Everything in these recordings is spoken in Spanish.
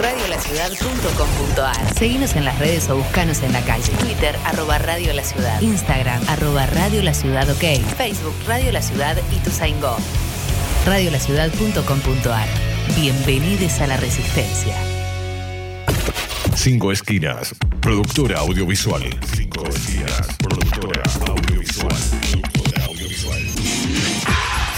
radiolaciudad.com.ar. Seguinos en las redes o buscanos en la calle. Twitter, arroba Radio La Ciudad. Instagram, arroba Radio La Ciudad OK. Facebook, Radio La Ciudad y tu Go. Radiolaciudad.com.ar. Bienvenidos a la Resistencia. Cinco Esquinas, productora audiovisual. Cinco Esquinas, productora audiovisual. Productora audiovisual.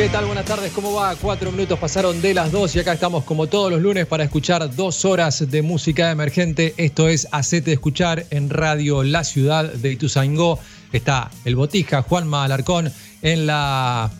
¿Qué tal? Buenas tardes, ¿cómo va? Cuatro minutos pasaron de las dos y acá estamos como todos los lunes para escuchar dos horas de música emergente. Esto es Hacete Escuchar en Radio La Ciudad de Ituzaingó. Está el Botija, Juanma Alarcón, en la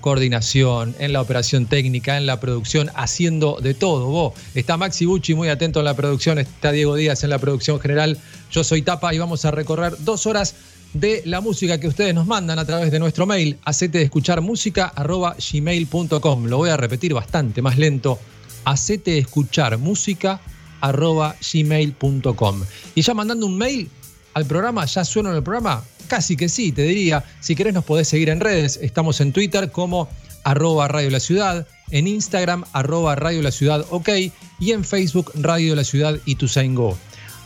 coordinación, en la operación técnica, en la producción, haciendo de todo. Vos, está Maxi Bucci muy atento en la producción, está Diego Díaz en la producción general. Yo soy Tapa y vamos a recorrer dos horas de la música que ustedes nos mandan a través de nuestro mail, acete de escuchar música gmail.com. Lo voy a repetir bastante más lento, acete de escuchar música gmail.com. Y ya mandando un mail al programa, ¿ya suena en el programa? Casi que sí, te diría. Si querés nos podés seguir en redes. Estamos en Twitter como arroba Radio La Ciudad, en Instagram arroba Radio La Ciudad OK y en Facebook Radio La Ciudad Go.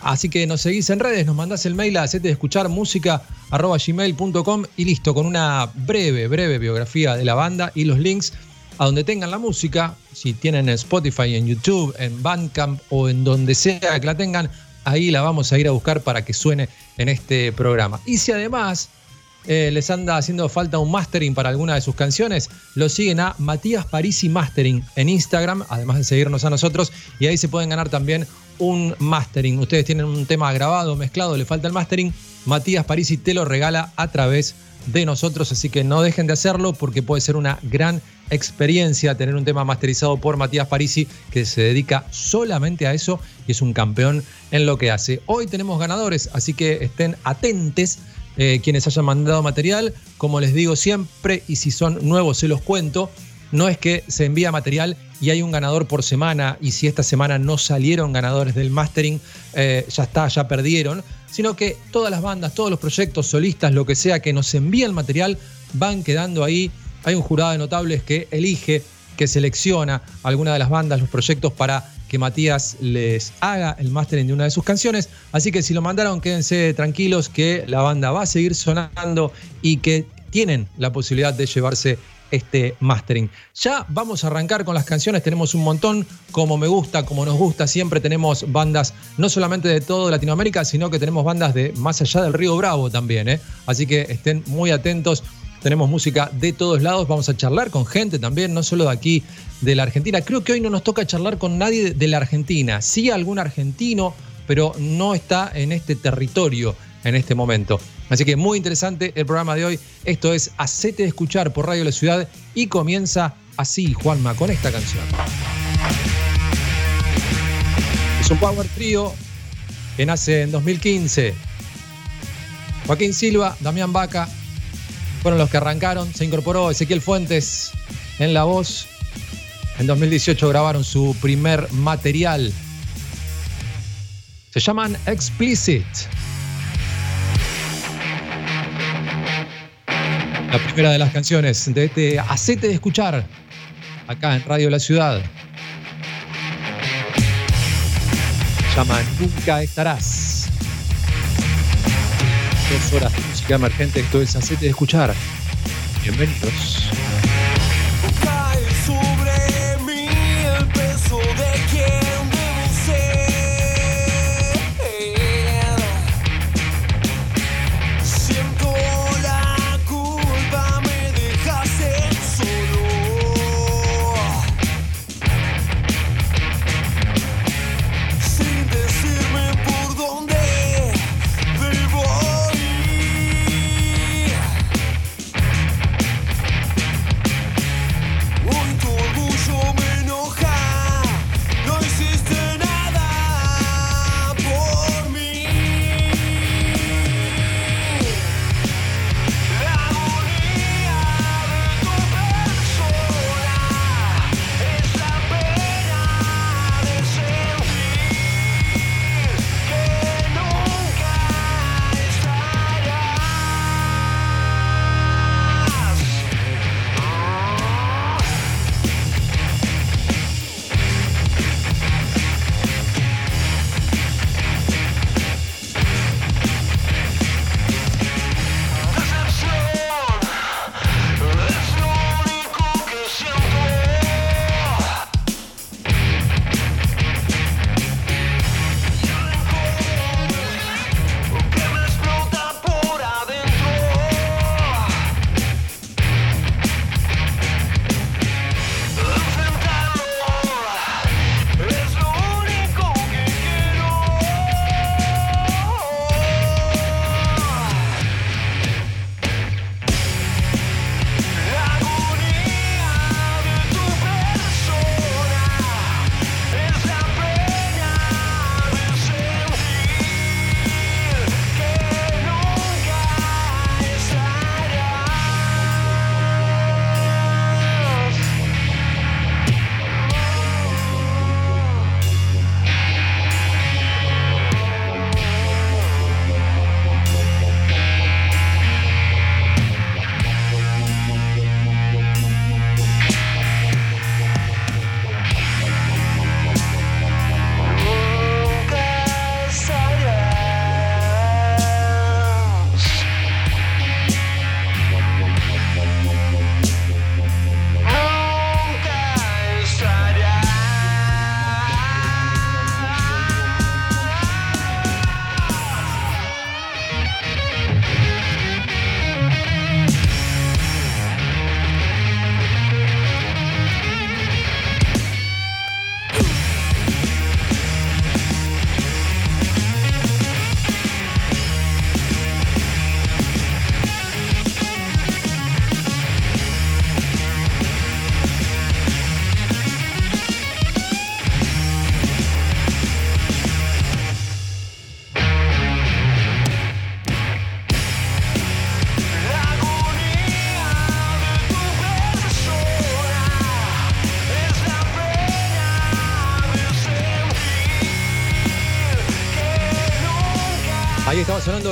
Así que nos seguís en redes, nos mandás el mail a hacete de escuchar música gmail.com y listo, con una breve, breve biografía de la banda y los links a donde tengan la música, si tienen en Spotify, en YouTube, en Bandcamp o en donde sea que la tengan, ahí la vamos a ir a buscar para que suene en este programa. Y si además eh, les anda haciendo falta un mastering para alguna de sus canciones, lo siguen a Matías Parisi Mastering en Instagram, además de seguirnos a nosotros, y ahí se pueden ganar también un mastering. Ustedes tienen un tema grabado, mezclado, le falta el mastering. Matías Parisi te lo regala a través de nosotros, así que no dejen de hacerlo porque puede ser una gran experiencia tener un tema masterizado por Matías Parisi que se dedica solamente a eso y es un campeón en lo que hace. Hoy tenemos ganadores, así que estén atentes eh, quienes hayan mandado material, como les digo siempre, y si son nuevos se los cuento no es que se envía material y hay un ganador por semana y si esta semana no salieron ganadores del mastering, eh, ya está, ya perdieron. sino que todas las bandas, todos los proyectos, solistas, lo que sea que nos envía el material, van quedando ahí. Hay un jurado de notables que elige, que selecciona alguna de las bandas, los proyectos para que Matías les haga el mastering de una de sus canciones. Así que si lo mandaron, quédense tranquilos que la banda va a seguir sonando y que tienen la posibilidad de llevarse este mastering. Ya vamos a arrancar con las canciones, tenemos un montón, como me gusta, como nos gusta, siempre tenemos bandas no solamente de todo Latinoamérica, sino que tenemos bandas de más allá del Río Bravo también, ¿eh? así que estén muy atentos. Tenemos música de todos lados, vamos a charlar con gente también, no solo de aquí, de la Argentina. Creo que hoy no nos toca charlar con nadie de la Argentina, sí algún argentino, pero no está en este territorio en este momento. Así que muy interesante el programa de hoy. Esto es Hacete de escuchar por Radio La Ciudad y comienza así, Juanma, con esta canción. Es un power trio que nace en 2015. Joaquín Silva, Damián Vaca fueron los que arrancaron. Se incorporó Ezequiel Fuentes en la voz. En 2018 grabaron su primer material. Se llaman Explicit. La primera de las canciones de este Acete de Escuchar, acá en Radio La Ciudad. Llama Nunca Estarás. Dos horas de música emergente, esto es Acete de Escuchar. Bienvenidos.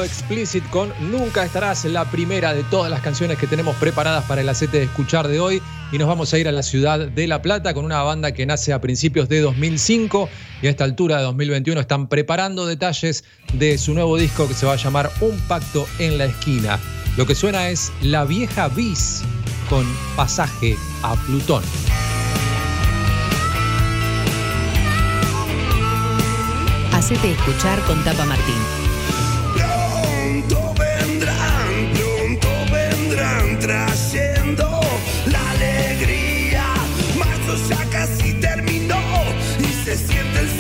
Explicit con Nunca estarás, la primera de todas las canciones que tenemos preparadas para el acete de escuchar de hoy. Y nos vamos a ir a la ciudad de La Plata con una banda que nace a principios de 2005 y a esta altura de 2021 están preparando detalles de su nuevo disco que se va a llamar Un Pacto en la Esquina. Lo que suena es La Vieja Bis con pasaje a Plutón. Hacete escuchar con Tapa Martín. la alegría. Marzo ya casi terminó y se siente el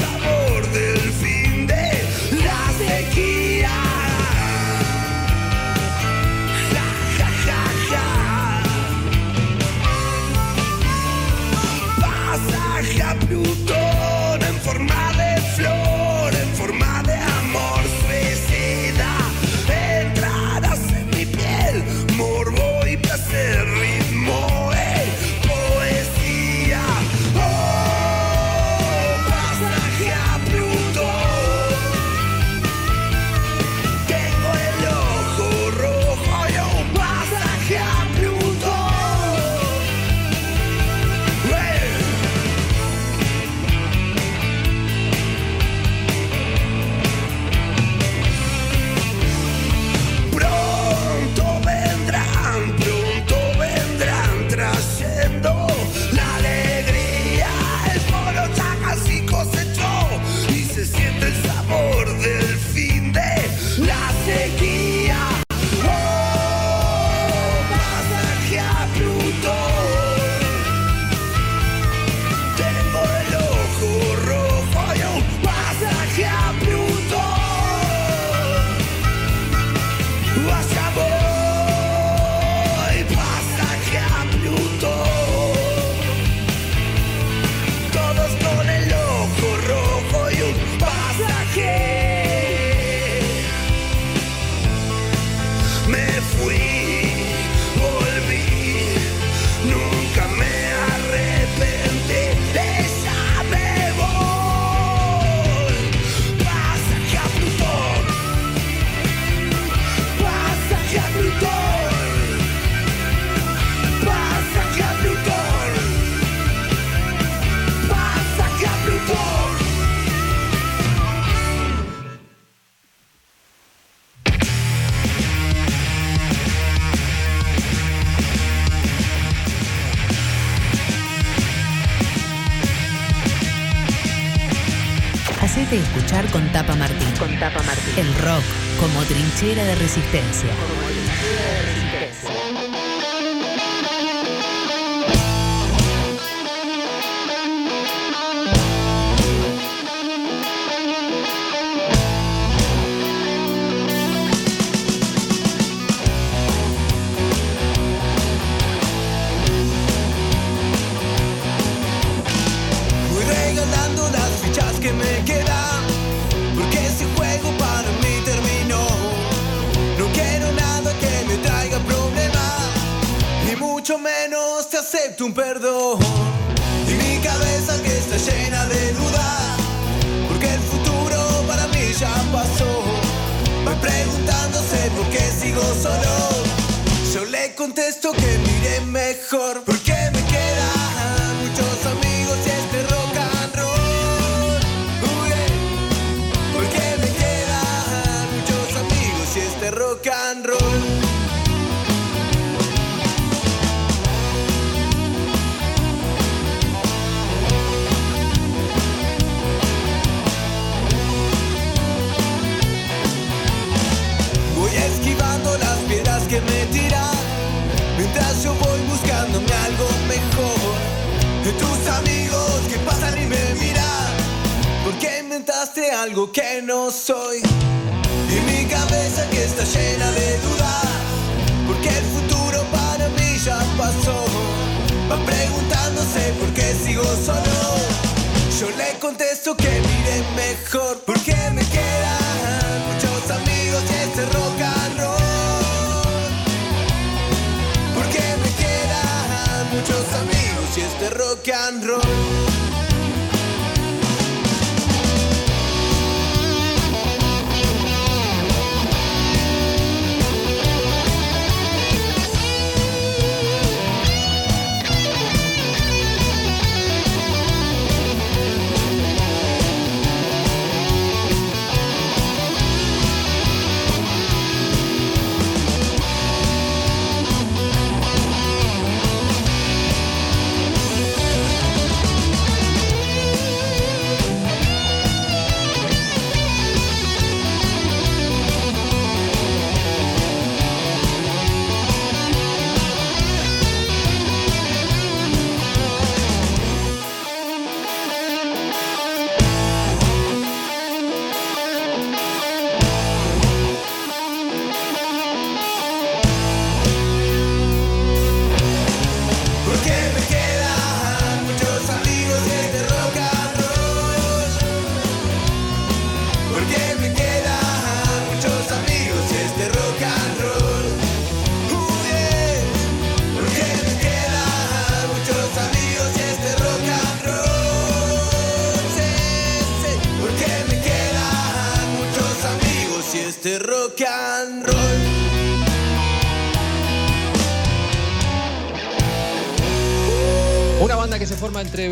trinchera de resistencia.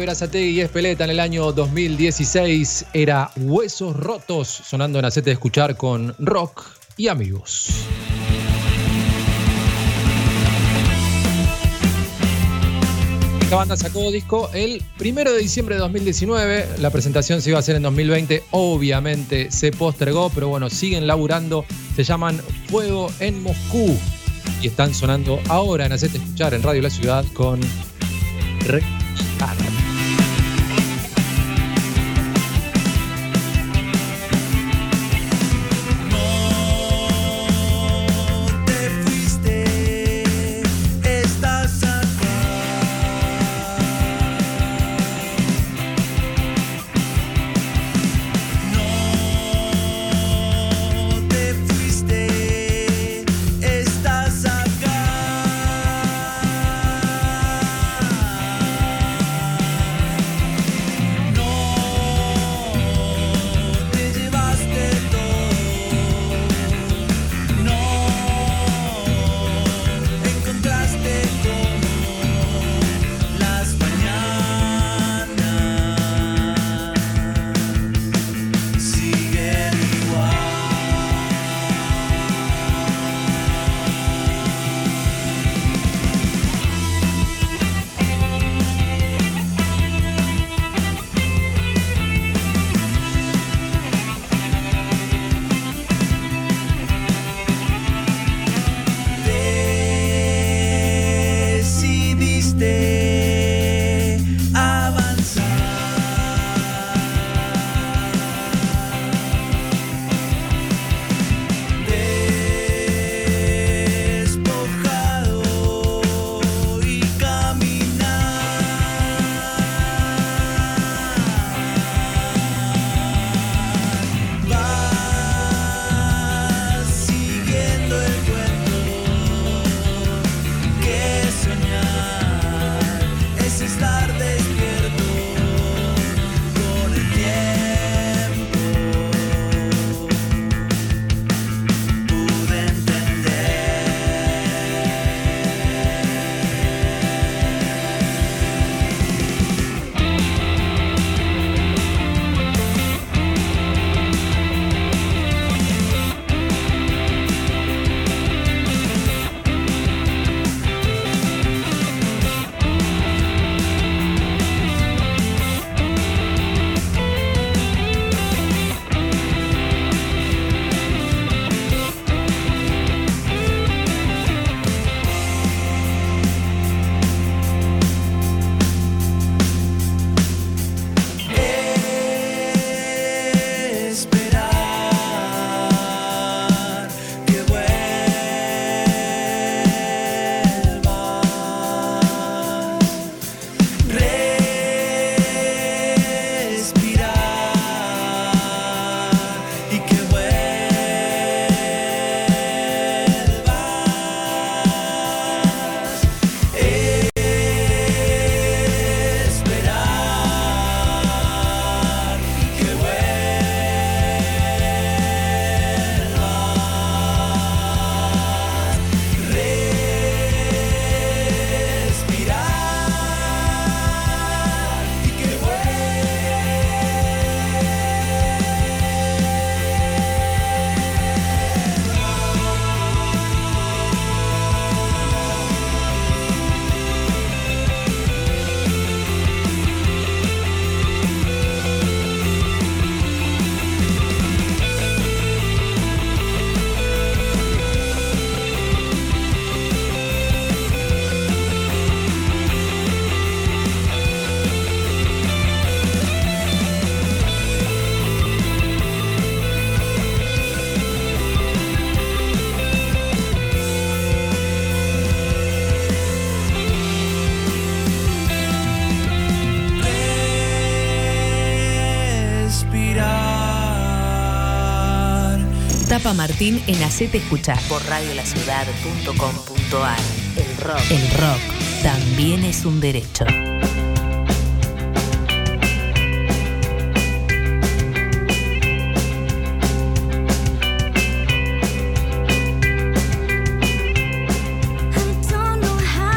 Verazategui y Espeleta en el año 2016 era Huesos Rotos, sonando en Acete de Escuchar con Rock y Amigos. Esta banda sacó disco el primero de diciembre de 2019. La presentación se iba a hacer en 2020. Obviamente se postergó, pero bueno, siguen laburando. Se llaman Fuego en Moscú y están sonando ahora en Hacete Escuchar en Radio La Ciudad con Martín en Hacete Escuchar por radiolaciudad.com.ar. El rock. El rock también es un derecho.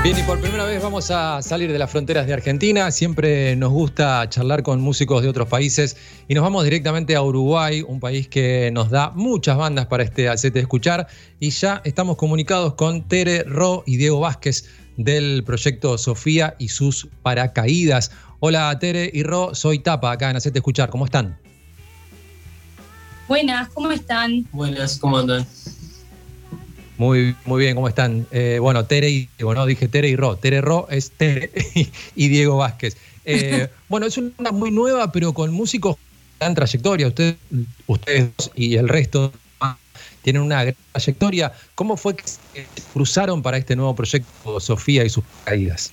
Bien, y por primera vez vamos a salir de las fronteras de Argentina. Siempre nos gusta charlar con músicos de otros países y nos vamos directamente a Uruguay, un país que nos da muchas bandas para este Hacete Escuchar. Y ya estamos comunicados con Tere Ro y Diego Vázquez del proyecto Sofía y sus paracaídas. Hola Tere y Ro, soy Tapa acá en Hacete Escuchar. ¿Cómo están? Buenas, ¿cómo están? Buenas, ¿cómo andan? Muy, muy bien, ¿cómo están? Eh, bueno, Tere y Diego, ¿no? Dije Tere y Ro. Tere Ro es Tere y Diego Vázquez. Eh, bueno, es una muy nueva, pero con músicos gran trayectoria. Ustedes, ustedes y el resto tienen una gran trayectoria. ¿Cómo fue que se cruzaron para este nuevo proyecto Sofía y sus caídas?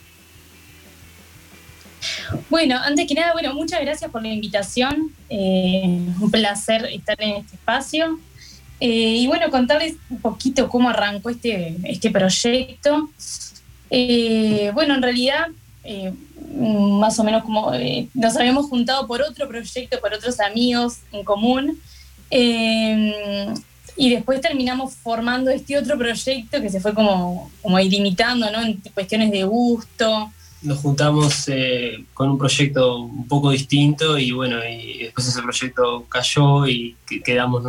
Bueno, antes que nada, bueno, muchas gracias por la invitación. Eh, un placer estar en este espacio. Eh, y bueno, contarles un poquito cómo arrancó este, este proyecto. Eh, bueno, en realidad, más o menos como nos habíamos juntado por otro proyecto, por otros amigos en común. y después terminamos formando este otro proyecto que se fue como, como ilimitando, ¿no? En cuestiones de gusto. Nos juntamos con un proyecto un poco distinto y bueno, y después ese proyecto cayó y quedamos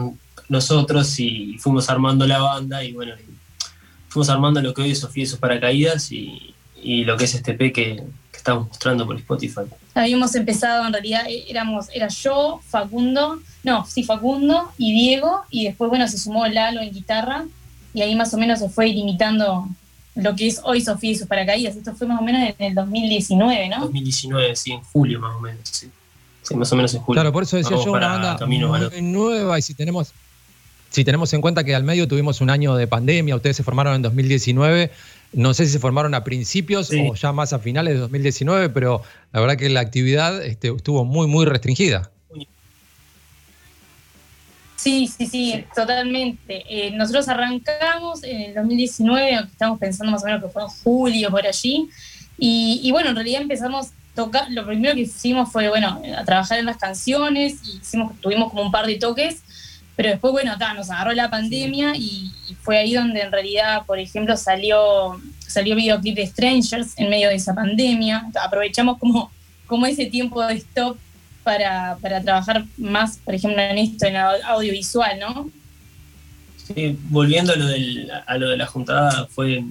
nosotros y fuimos armando la banda y bueno, fuimos armando lo que hoy es Sofía y sus paracaídas y, lo que es este P que, estamos mostrando por Spotify. Habíamos empezado, en realidad eh, éramos, era yo, Facundo, no, sí, Facundo y Diego, y después, bueno, se sumó Lalo en guitarra, y ahí más o menos se fue ilimitando lo que es hoy Sofía y sus paracaídas. Esto fue más o menos en el 2019, ¿no? 2019, sí, en julio más o menos, sí. Sí, más o menos en julio. Claro, por eso decía yo una banda muy nueva y si tenemos si tenemos en cuenta que al medio tuvimos un año de pandemia, ustedes se formaron en 2019, no sé si se formaron a principios o ya más a finales de 2019, pero la verdad que la actividad este, estuvo muy, muy restringida. Sí, sí, sí, totalmente. Eh, nosotros arrancamos en el 2019, estamos pensando más o menos que fue en julio, por allí, y, bueno, en realidad empezamos tocar, lo primero que hicimos fue, bueno, a trabajar en las canciones, y hicimos, tuvimos como un par de toques, pero después, bueno, nos agarró la pandemia y, fue ahí donde en realidad, por ejemplo, salió, salió videoclip de Strangers en medio de esa pandemia. Aprovechamos como, como ese tiempo de stop para, trabajar más, por ejemplo, en esto, en audiovisual, ¿no? Sí, volviendo a lo, del, a lo de la juntada, fue,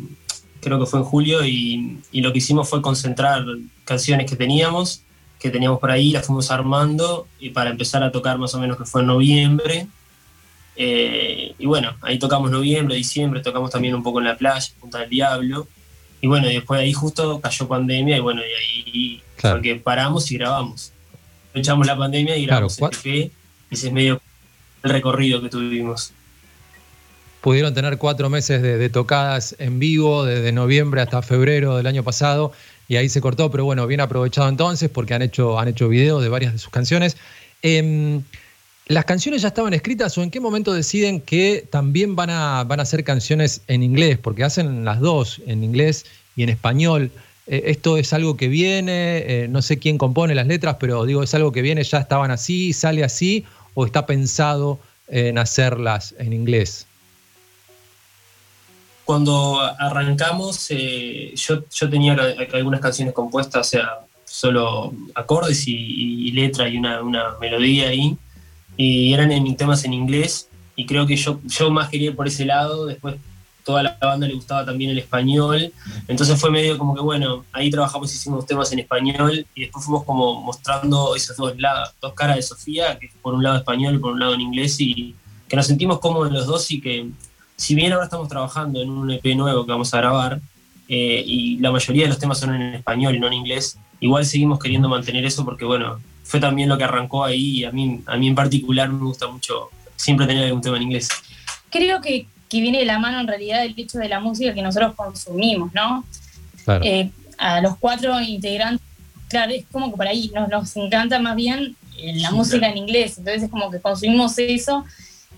creo que fue en julio y, y, lo que hicimos fue concentrar canciones que teníamos, que teníamos por ahí, las fuimos armando y para empezar a tocar más o menos que fue en noviembre eh, y bueno, ahí tocamos noviembre, diciembre, tocamos también un poco en la playa, Punta del Diablo. Y bueno, y después de ahí justo cayó pandemia y bueno, y ahí porque paramos y grabamos. Echamos la pandemia y grabamos claro, y ese es medio el recorrido que tuvimos. Pudieron tener cuatro meses de, tocadas en vivo, desde noviembre hasta febrero del año pasado, y ahí se cortó, pero bueno, bien aprovechado entonces porque han hecho, han hecho videos de varias de sus canciones. Eh, ¿Las canciones ya estaban escritas o en qué momento deciden que también van a, van a ser canciones en inglés? Porque hacen las dos, en inglés y en español. Eh, ¿Esto es algo que viene? Eh, no sé quién compone las letras, pero digo, ¿es algo que viene, ya estaban así, sale así o está pensado en hacerlas en inglés? Cuando arrancamos, eh, yo, yo, tenía algunas canciones compuestas, o sea, solo acordes y, letra y una, una melodía ahí y eran en temas en inglés y creo que yo, yo más quería ir por ese lado, después toda la banda le gustaba también el español, entonces fue medio como que bueno, ahí trabajamos, hicimos temas en español y después fuimos como mostrando esas dos, dos caras de Sofía, que por un lado español y por un lado en inglés y que nos sentimos cómodos los dos y que si bien ahora estamos trabajando en un EP nuevo que vamos a grabar eh, y la mayoría de los temas son en español y no en inglés, igual seguimos queriendo mantener eso porque bueno, fue también lo que arrancó ahí y a mí, a mí en particular me gusta mucho siempre tener algún tema en inglés. Creo que, que viene de la mano en realidad el hecho de la música que nosotros consumimos, ¿no? Eh, a los cuatro integrantes, claro, es como que por ahí nos, nos encanta más bien eh, la música en inglés, entonces es como que consumimos eso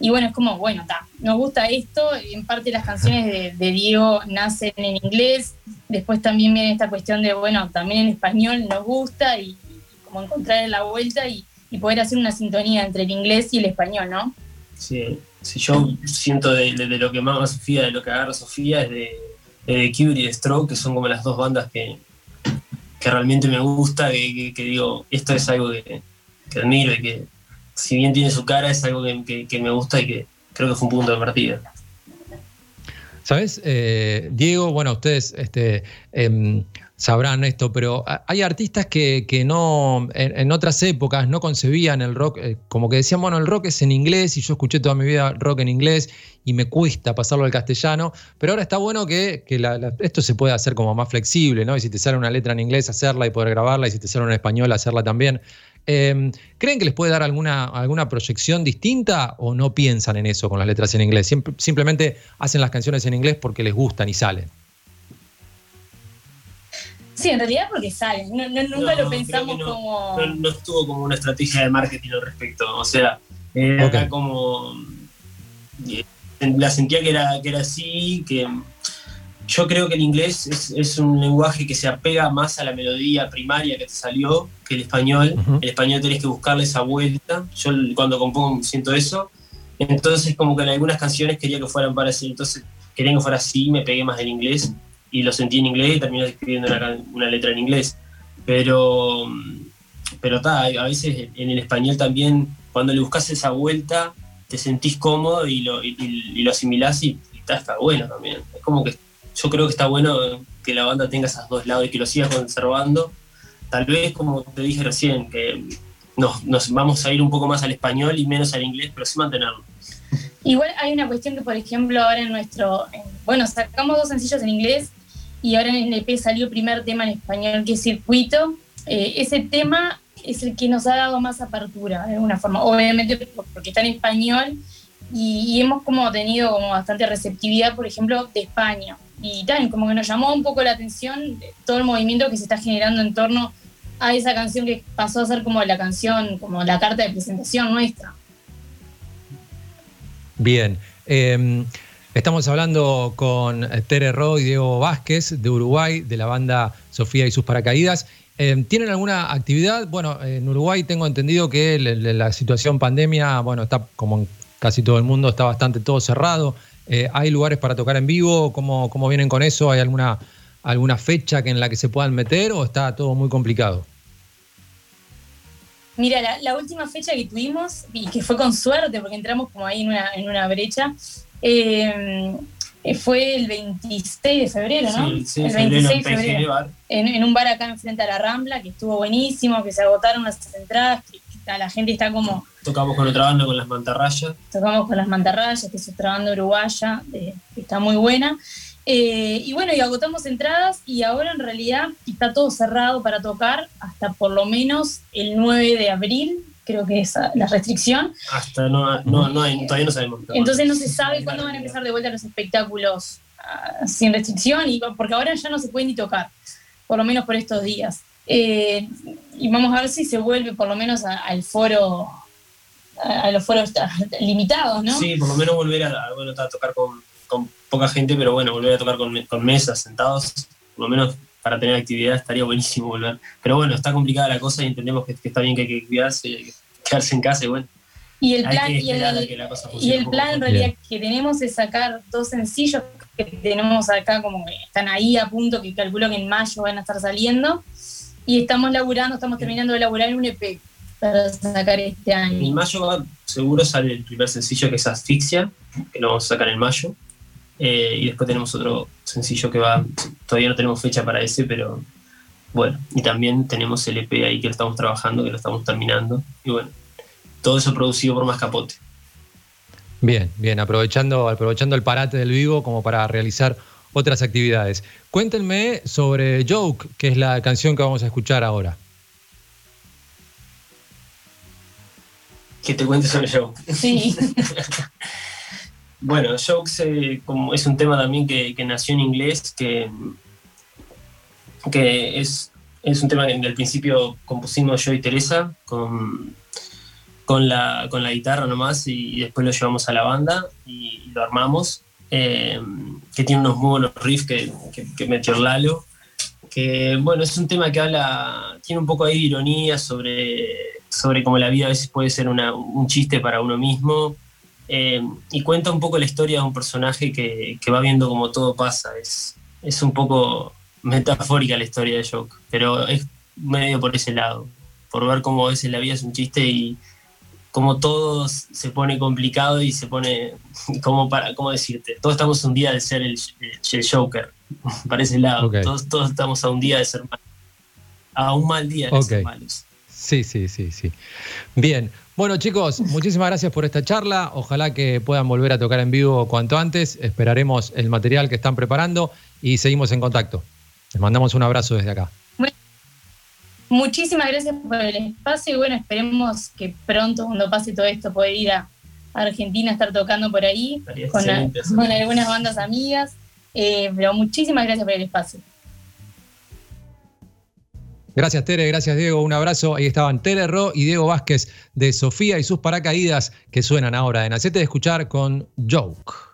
y bueno, es como, bueno, está, nos gusta esto, en parte las canciones de, de, Diego nacen en inglés, después también viene esta cuestión de, bueno, también en español nos gusta y, como encontrar la vuelta y, poder hacer una sintonía entre el inglés y el español, ¿no? Sí, si yo siento de, lo que mama Sofía, de lo que agarra Sofía, es de, eh, Cure y Stroke, que son como las dos bandas que, que realmente me gusta, que, digo, esto es algo que, admiro y que si bien tiene su cara, es algo que, me gusta y que creo que fue un punto de partida. ¿Sabes, eh, Diego? Bueno, ustedes este, em, sabrán esto, pero hay artistas que, no, en, otras épocas no concebían el rock, eh, como que decían, bueno, el rock es en inglés y yo escuché toda mi vida rock en inglés y me cuesta pasarlo al castellano, pero ahora está bueno que, esto se pueda hacer como más flexible, ¿no? Y si te sale una letra en inglés, hacerla y poder grabarla, y si te sale una en español, hacerla también. Em, ¿Creen que les puede dar alguna, alguna proyección distinta o no piensan en eso con las letras en inglés? simplemente hacen las canciones en inglés porque les gustan y salen. Sí, en realidad porque salen. nunca lo pensamos como. No, estuvo como una estrategia de marketing al respecto. O sea, era como. Eh, la sentía que era, que era así, que yo creo que el inglés es, un lenguaje que se apega más a la melodía primaria que te salió que el español. El español tenés que buscarle esa vuelta. Yo cuando compongo siento eso. Entonces, como que en algunas canciones quería que fueran para así. Entonces, quería que fuera así, me pegué más del inglés y lo sentí en inglés y terminé escribiendo una, letra en inglés. Pero, pero está, a veces en el español también, cuando le buscas esa vuelta, te sentís cómodo y lo, y, lo asimilás y, está, bueno también. Es como que yo creo que está bueno que la banda tenga esos dos lados y que lo siga conservando. Tal vez, como te dije recién, que nos, nos vamos a ir un poco más al español y menos al inglés, pero sí mantenerlo. Igual hay una cuestión que, por ejemplo, ahora en nuestro. bueno, sacamos dos sencillos en inglés y ahora en el EP salió el primer tema en español que es Circuito. Eh, ese tema es el que nos ha dado más apertura de alguna forma, obviamente porque está en español y, hemos como tenido como bastante receptividad, por ejemplo, de España. Y también como que nos llamó un poco la atención todo el movimiento que se está generando en torno a esa canción que pasó a ser como la canción, como la carta de presentación nuestra. Bien. Em, Estamos hablando con Tere Ro y Diego Vázquez de Uruguay, de la banda Sofía y sus paracaídas. Eh, ¿Tienen alguna actividad? Bueno, en Uruguay tengo entendido que la, situación pandemia, bueno, está como en casi todo el mundo, está bastante todo cerrado. Eh, ¿Hay lugares para tocar en vivo? ¿Cómo, ¿Cómo, vienen con eso? ¿Hay alguna, alguna fecha que en la que se puedan meter o está todo muy complicado? Mira, la, última fecha que tuvimos, y que fue con suerte, porque entramos como ahí en una, en una brecha, eh, fue el 26 de febrero, ¿no? Sí, el 26 de febrero. En, un bar acá enfrente a la Rambla, que estuvo buenísimo, que se agotaron las entradas, que la gente está como... Tocamos con otra banda, con las mantarrayas. Tocamos con las mantarrayas, que es otra banda uruguaya, que está muy buena. Eh, y bueno, y agotamos entradas y ahora en realidad está todo cerrado para tocar hasta por lo menos el 9 de abril, creo que es la restricción. Hasta no, no, no hay, todavía no sabemos. Entonces no se sabe cuándo van a empezar de vuelta los espectáculos ah, sin restricción, y, porque ahora ya no se puede ni tocar, por lo menos por estos días. Eh, y vamos a ver si se vuelve por lo menos al foro, a, los foros limitados, ¿no? Sí, por lo menos volver a, bueno, a tocar con, con, poca gente, pero bueno, volver a tocar con, con mesas, sentados, por lo menos para tener actividad estaría buenísimo volver. Pero bueno, está complicada la cosa y entendemos que, está bien que hay que cuidarse y hay que quedarse en casa y bueno. Y el plan, y el, plan en realidad que tenemos es sacar dos sencillos que tenemos acá como que están ahí a punto, que calculo que en mayo van a estar saliendo. Y estamos laburando, estamos terminando de laburar un EP para sacar este año. En mayo seguro sale el primer sencillo que es Asfixia, que lo vamos a sacar en mayo. Eh, y después tenemos otro sencillo que va, todavía no tenemos fecha para ese, pero bueno, y también tenemos el EP ahí que lo estamos trabajando, que lo estamos terminando, y bueno, todo eso producido por Mascapote. Bien, bien, aprovechando, aprovechando el parate del vivo como para realizar otras actividades. Cuéntenme sobre Joke, que es la canción que vamos a escuchar ahora. Que te cuente sobre Joke. Sí. Bueno, Jokes eh, como es un tema también que, nació en inglés, que, que es, es, un tema que el principio compusimos yo y Teresa con, con, la, con la guitarra nomás y, después lo llevamos a la banda y, lo armamos, eh, que tiene unos muy buenos riffs que, que, metió Lalo, que bueno, es un tema que habla, tiene un poco de ironía sobre, sobre cómo la vida a veces puede ser un chiste para uno mismo eh, y cuenta un poco la historia de un personaje que, va viendo cómo todo pasa. Es, es un poco metafórica la historia de Joke, pero es medio por ese lado, por ver cómo a veces la vida es un chiste y cómo todo se pone complicado y se pone, como para, ¿cómo decirte? Todos estamos un día de ser el, Joker, para ese lado, todos, todos estamos a un día de ser malos, a un mal día de ser malos. Sí, sí, sí, sí. Bien. Bueno, chicos, muchísimas gracias por esta charla. Ojalá que puedan volver a tocar en vivo cuanto antes. Esperaremos el material que están preparando y seguimos en contacto. Les mandamos un abrazo desde acá. Muchísimas gracias por el espacio y bueno, esperemos que pronto, cuando pase todo esto, poder ir a Argentina a estar tocando por ahí con, algunas bandas amigas. Eh, pero muchísimas gracias por el espacio. Gracias Tere, gracias Diego, un abrazo. Ahí estaban Tere Ro y Diego Vázquez de Sofía y sus paracaídas que suenan ahora en Hacete de Escuchar con Joke.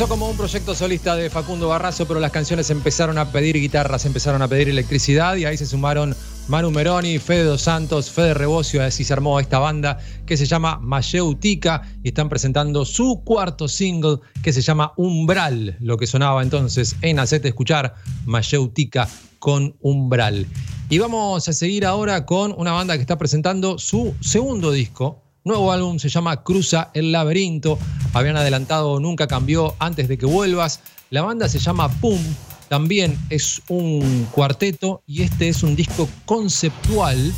Empezó como un proyecto solista de Facundo Barrazo, pero las canciones empezaron a pedir guitarras, empezaron a pedir electricidad y ahí se sumaron Manu Meroni, Fede Dos Santos, Fede Rebocio, así se armó esta banda que se llama Mayeutica y están presentando su cuarto single que se llama Umbral, lo que sonaba entonces en Hacete Escuchar, Mayeutica con Umbral. Y vamos a seguir ahora con una banda que está presentando su segundo disco, Nuevo álbum se llama Cruza el laberinto. Habían adelantado Nunca cambió antes de que vuelvas. La banda se llama Pum. También es un cuarteto y este es un disco conceptual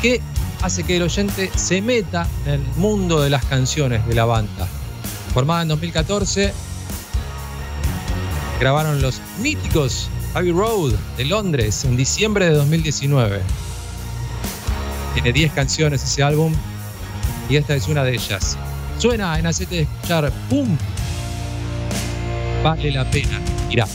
que hace que el oyente se meta en el mundo de las canciones de la banda. Formada en 2014, grabaron los míticos Abbey Road de Londres en diciembre de 2019. Tiene 10 canciones ese álbum y esta es una de ellas. Suena en Hacete de escuchar, ¡pum! Vale la pena. Mirá.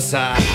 A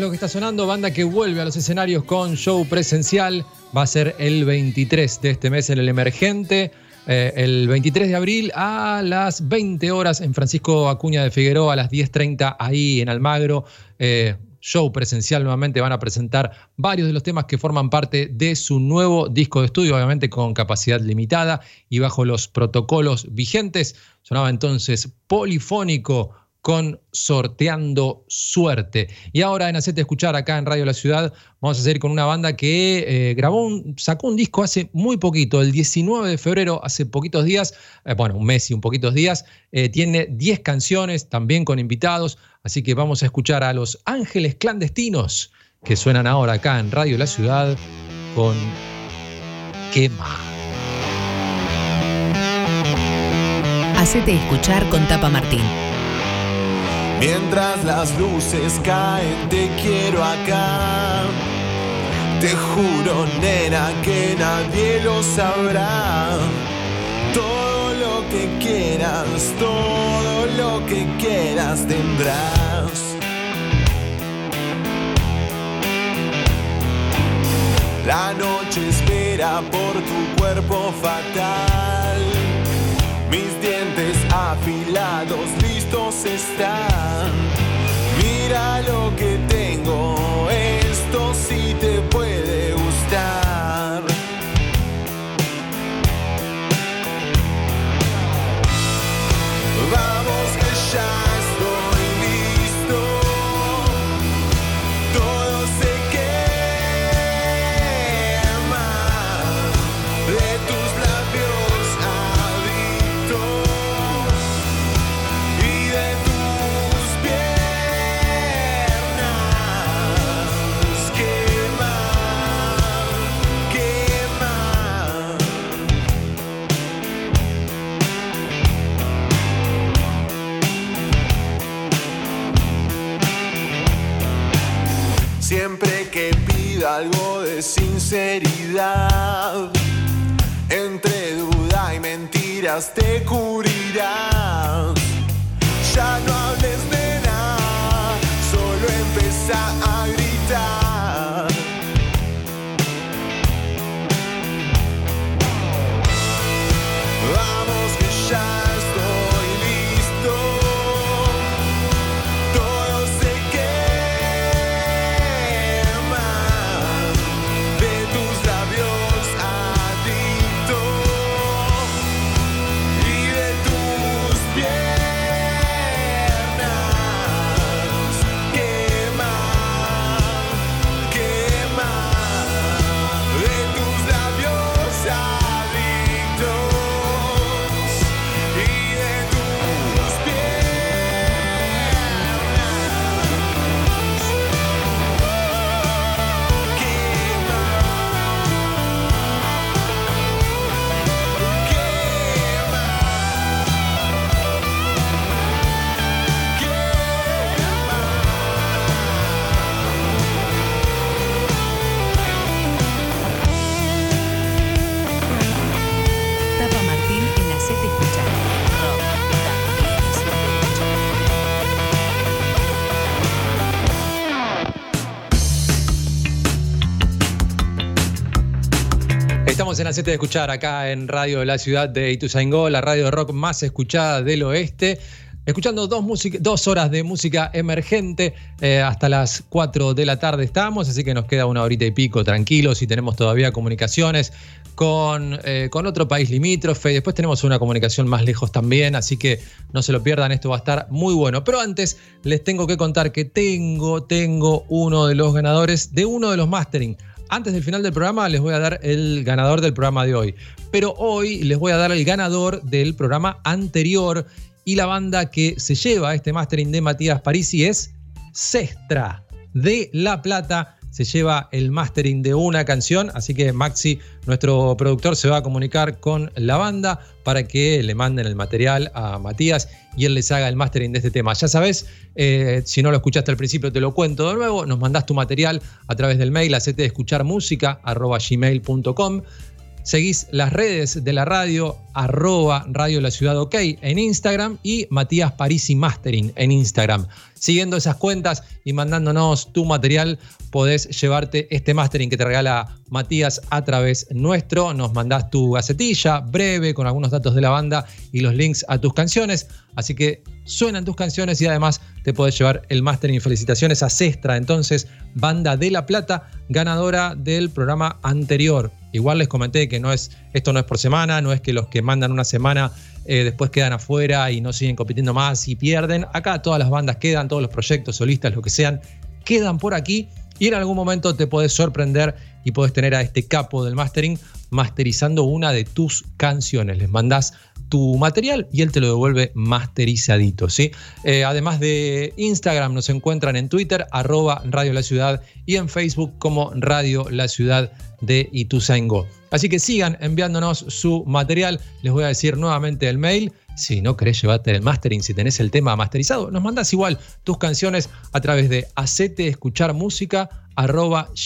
lo que está sonando, banda que vuelve a los escenarios con show presencial. Va a ser el 23 de este mes en el Emergente. Eh, el 23 de abril a las 20 horas en Francisco Acuña de Figueroa, a las 10.30 ahí en Almagro. Eh, show presencial nuevamente van a presentar varios de los temas que forman parte de su nuevo disco de estudio, obviamente con capacidad limitada y bajo los protocolos vigentes. Sonaba entonces Polifónico con Sorteando Suerte. Y ahora en Hacete Escuchar acá en Radio La Ciudad vamos a seguir con una banda que eh, grabó un, sacó un disco hace muy poquito, el 19 de febrero, hace poquitos días, eh, bueno, un mes y un poquitos días, eh, tiene 10 canciones también con invitados, así que vamos a escuchar a Los Ángeles Clandestinos que suenan ahora acá en Radio La Ciudad con Quema. Hacete escuchar con Tapa Martín. Mientras las luces caen, te quiero acá. Te juro, nena, que nadie lo sabrá. Todo lo que quieras, todo lo que quieras tendrás. La noche espera por tu cuerpo fatal. Mis dientes afilados listos están. Mira lo que tengo, esto sí te puede entre duda y mentiras te cubrirás. 7 de escuchar acá en Radio de la Ciudad de Ituzaingó, la radio de rock más escuchada del oeste. Escuchando dos, musica, dos horas de música emergente eh, hasta las 4 de la tarde estamos, así que nos queda una horita y pico tranquilos y tenemos todavía comunicaciones con, eh, con otro país limítrofe. Después tenemos una comunicación más lejos también, así que no se lo pierdan, esto va a estar muy bueno. Pero antes les tengo que contar que tengo, tengo uno de los ganadores de uno de los mastering antes del final del programa les voy a dar el ganador del programa de hoy. Pero hoy les voy a dar el ganador del programa anterior. Y la banda que se lleva este mastering de Matías Parisi es Cestra de La Plata. Se lleva el mastering de una canción. Así que Maxi, nuestro productor, se va a comunicar con la banda para que le manden el material a Matías y él les haga el mastering de este tema. Ya sabes, eh, si no lo escuchaste al principio, te lo cuento de nuevo. Nos mandás tu material a través del mail, hacete escuchar música. Seguís las redes de la radio, arroba Radio La Ciudad OK en Instagram y Matías Parisi Mastering en Instagram. Siguiendo esas cuentas y mandándonos tu material, podés llevarte este mastering que te regala Matías a través nuestro. Nos mandás tu gacetilla breve con algunos datos de la banda y los links a tus canciones. Así que suenan tus canciones y además te podés llevar el mastering. Felicitaciones a Cestra, entonces, Banda de La Plata, ganadora del programa anterior. Igual les comenté que no es, esto no es por semana, no es que los que mandan una semana eh, después quedan afuera y no siguen compitiendo más y pierden. Acá todas las bandas quedan, todos los proyectos, solistas, lo que sean, quedan por aquí y en algún momento te podés sorprender y podés tener a este capo del mastering masterizando una de tus canciones. Les mandás tu material y él te lo devuelve masterizadito, ¿sí? Eh, además de Instagram, nos encuentran en Twitter, arroba Radio La Ciudad, y en Facebook como Radio La Ciudad de Ituzaingó. Así que sigan enviándonos su material. Les voy a decir nuevamente el mail, Si no querés llevarte el mastering, si tenés el tema masterizado, nos mandás igual tus canciones a través de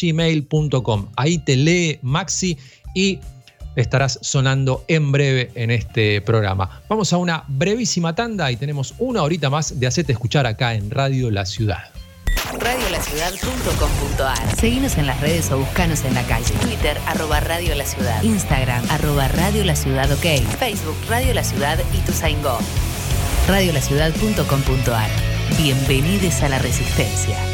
gmail.com Ahí te lee Maxi y estarás sonando en breve en este programa. Vamos a una brevísima tanda y tenemos una horita más de hacerte escuchar acá en Radio La Ciudad. Radiolaciudad.com.ar Seguinos en las redes o buscanos en la calle. Twitter, arroba Radio La Ciudad. Instagram, arroba Radio La Ciudad OK. Facebook, Radio La Ciudad y tu. Radiolaciudad.com.ar Bienvenidos a la Resistencia.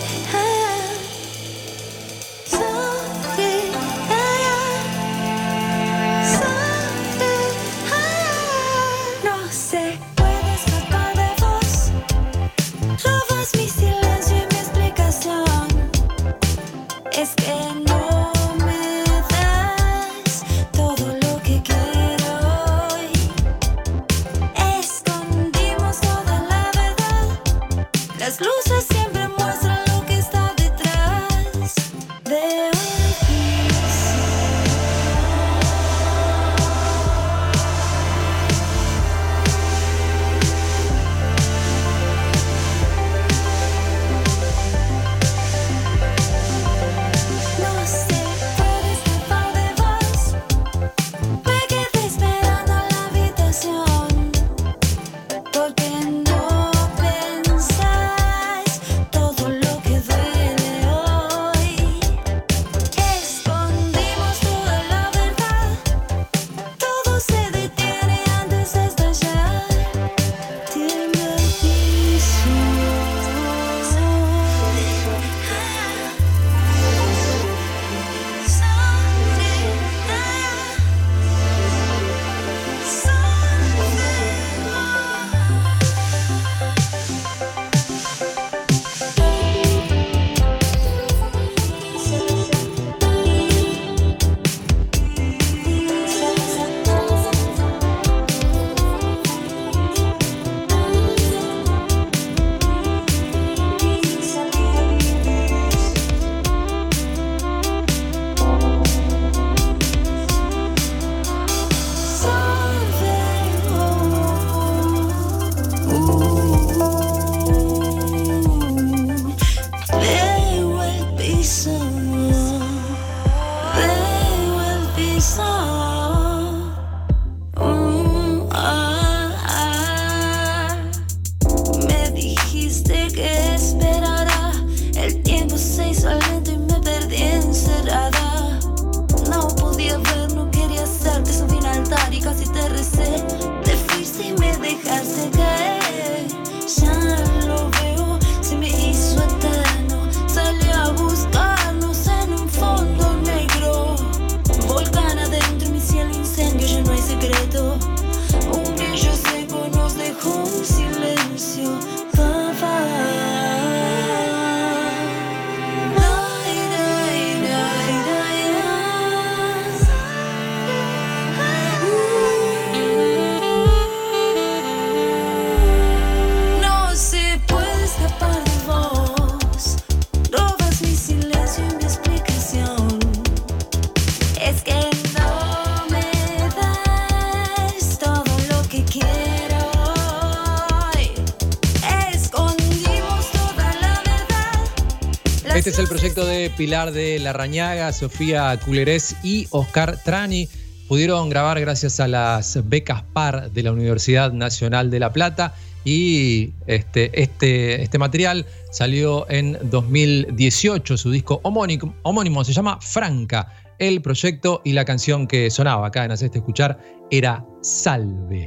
Pilar de Larrañaga, Sofía Culerés y Oscar Trani pudieron grabar gracias a las becas PAR de la Universidad Nacional de La Plata y este, este, este material salió en 2018, su disco homónimo, homónimo se llama Franca. El proyecto y la canción que sonaba acá en Haceste Escuchar era Salve.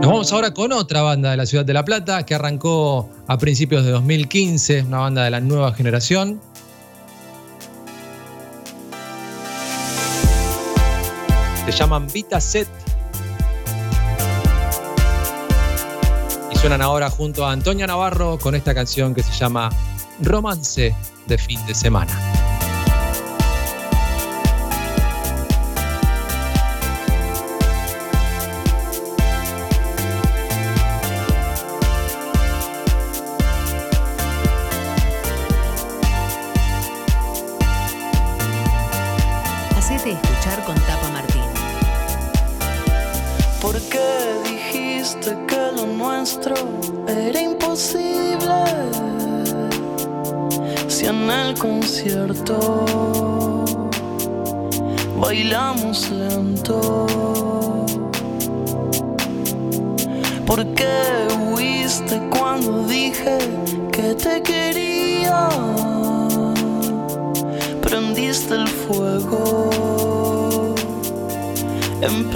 Nos vamos ahora con otra banda de la ciudad de La Plata que arrancó a principios de 2015, una banda de la nueva generación. Se llaman Vita Set. Y suenan ahora junto a Antonia Navarro con esta canción que se llama Romance de fin de semana. Bailamos lento. ¿Por qué huiste cuando dije que te quería? Prendiste el fuego en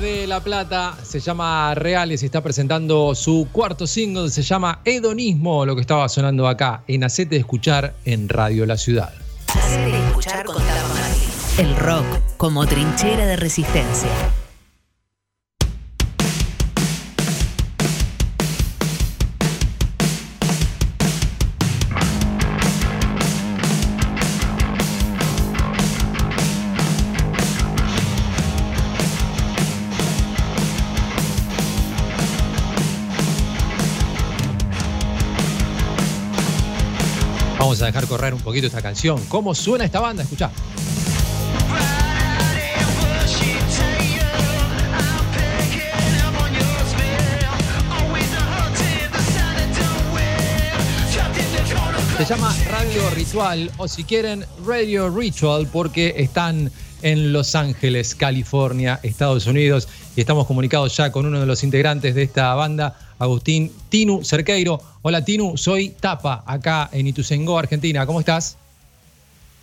De La Plata se llama Reales y está presentando su cuarto single, se llama Hedonismo, lo que estaba sonando acá en Hacete Escuchar en Radio La Ciudad. Escuchar El rock como trinchera de resistencia. Un poquito esta canción. ¿Cómo suena esta banda? Escuchá. Se llama Radio Ritual o si quieren Radio Ritual porque están en Los Ángeles, California, Estados Unidos y estamos comunicados ya con uno de los integrantes de esta banda, Agustín Tinu Cerqueiro. Hola Tinu, soy Tapa, acá en Ituzaingó, Argentina. ¿Cómo estás?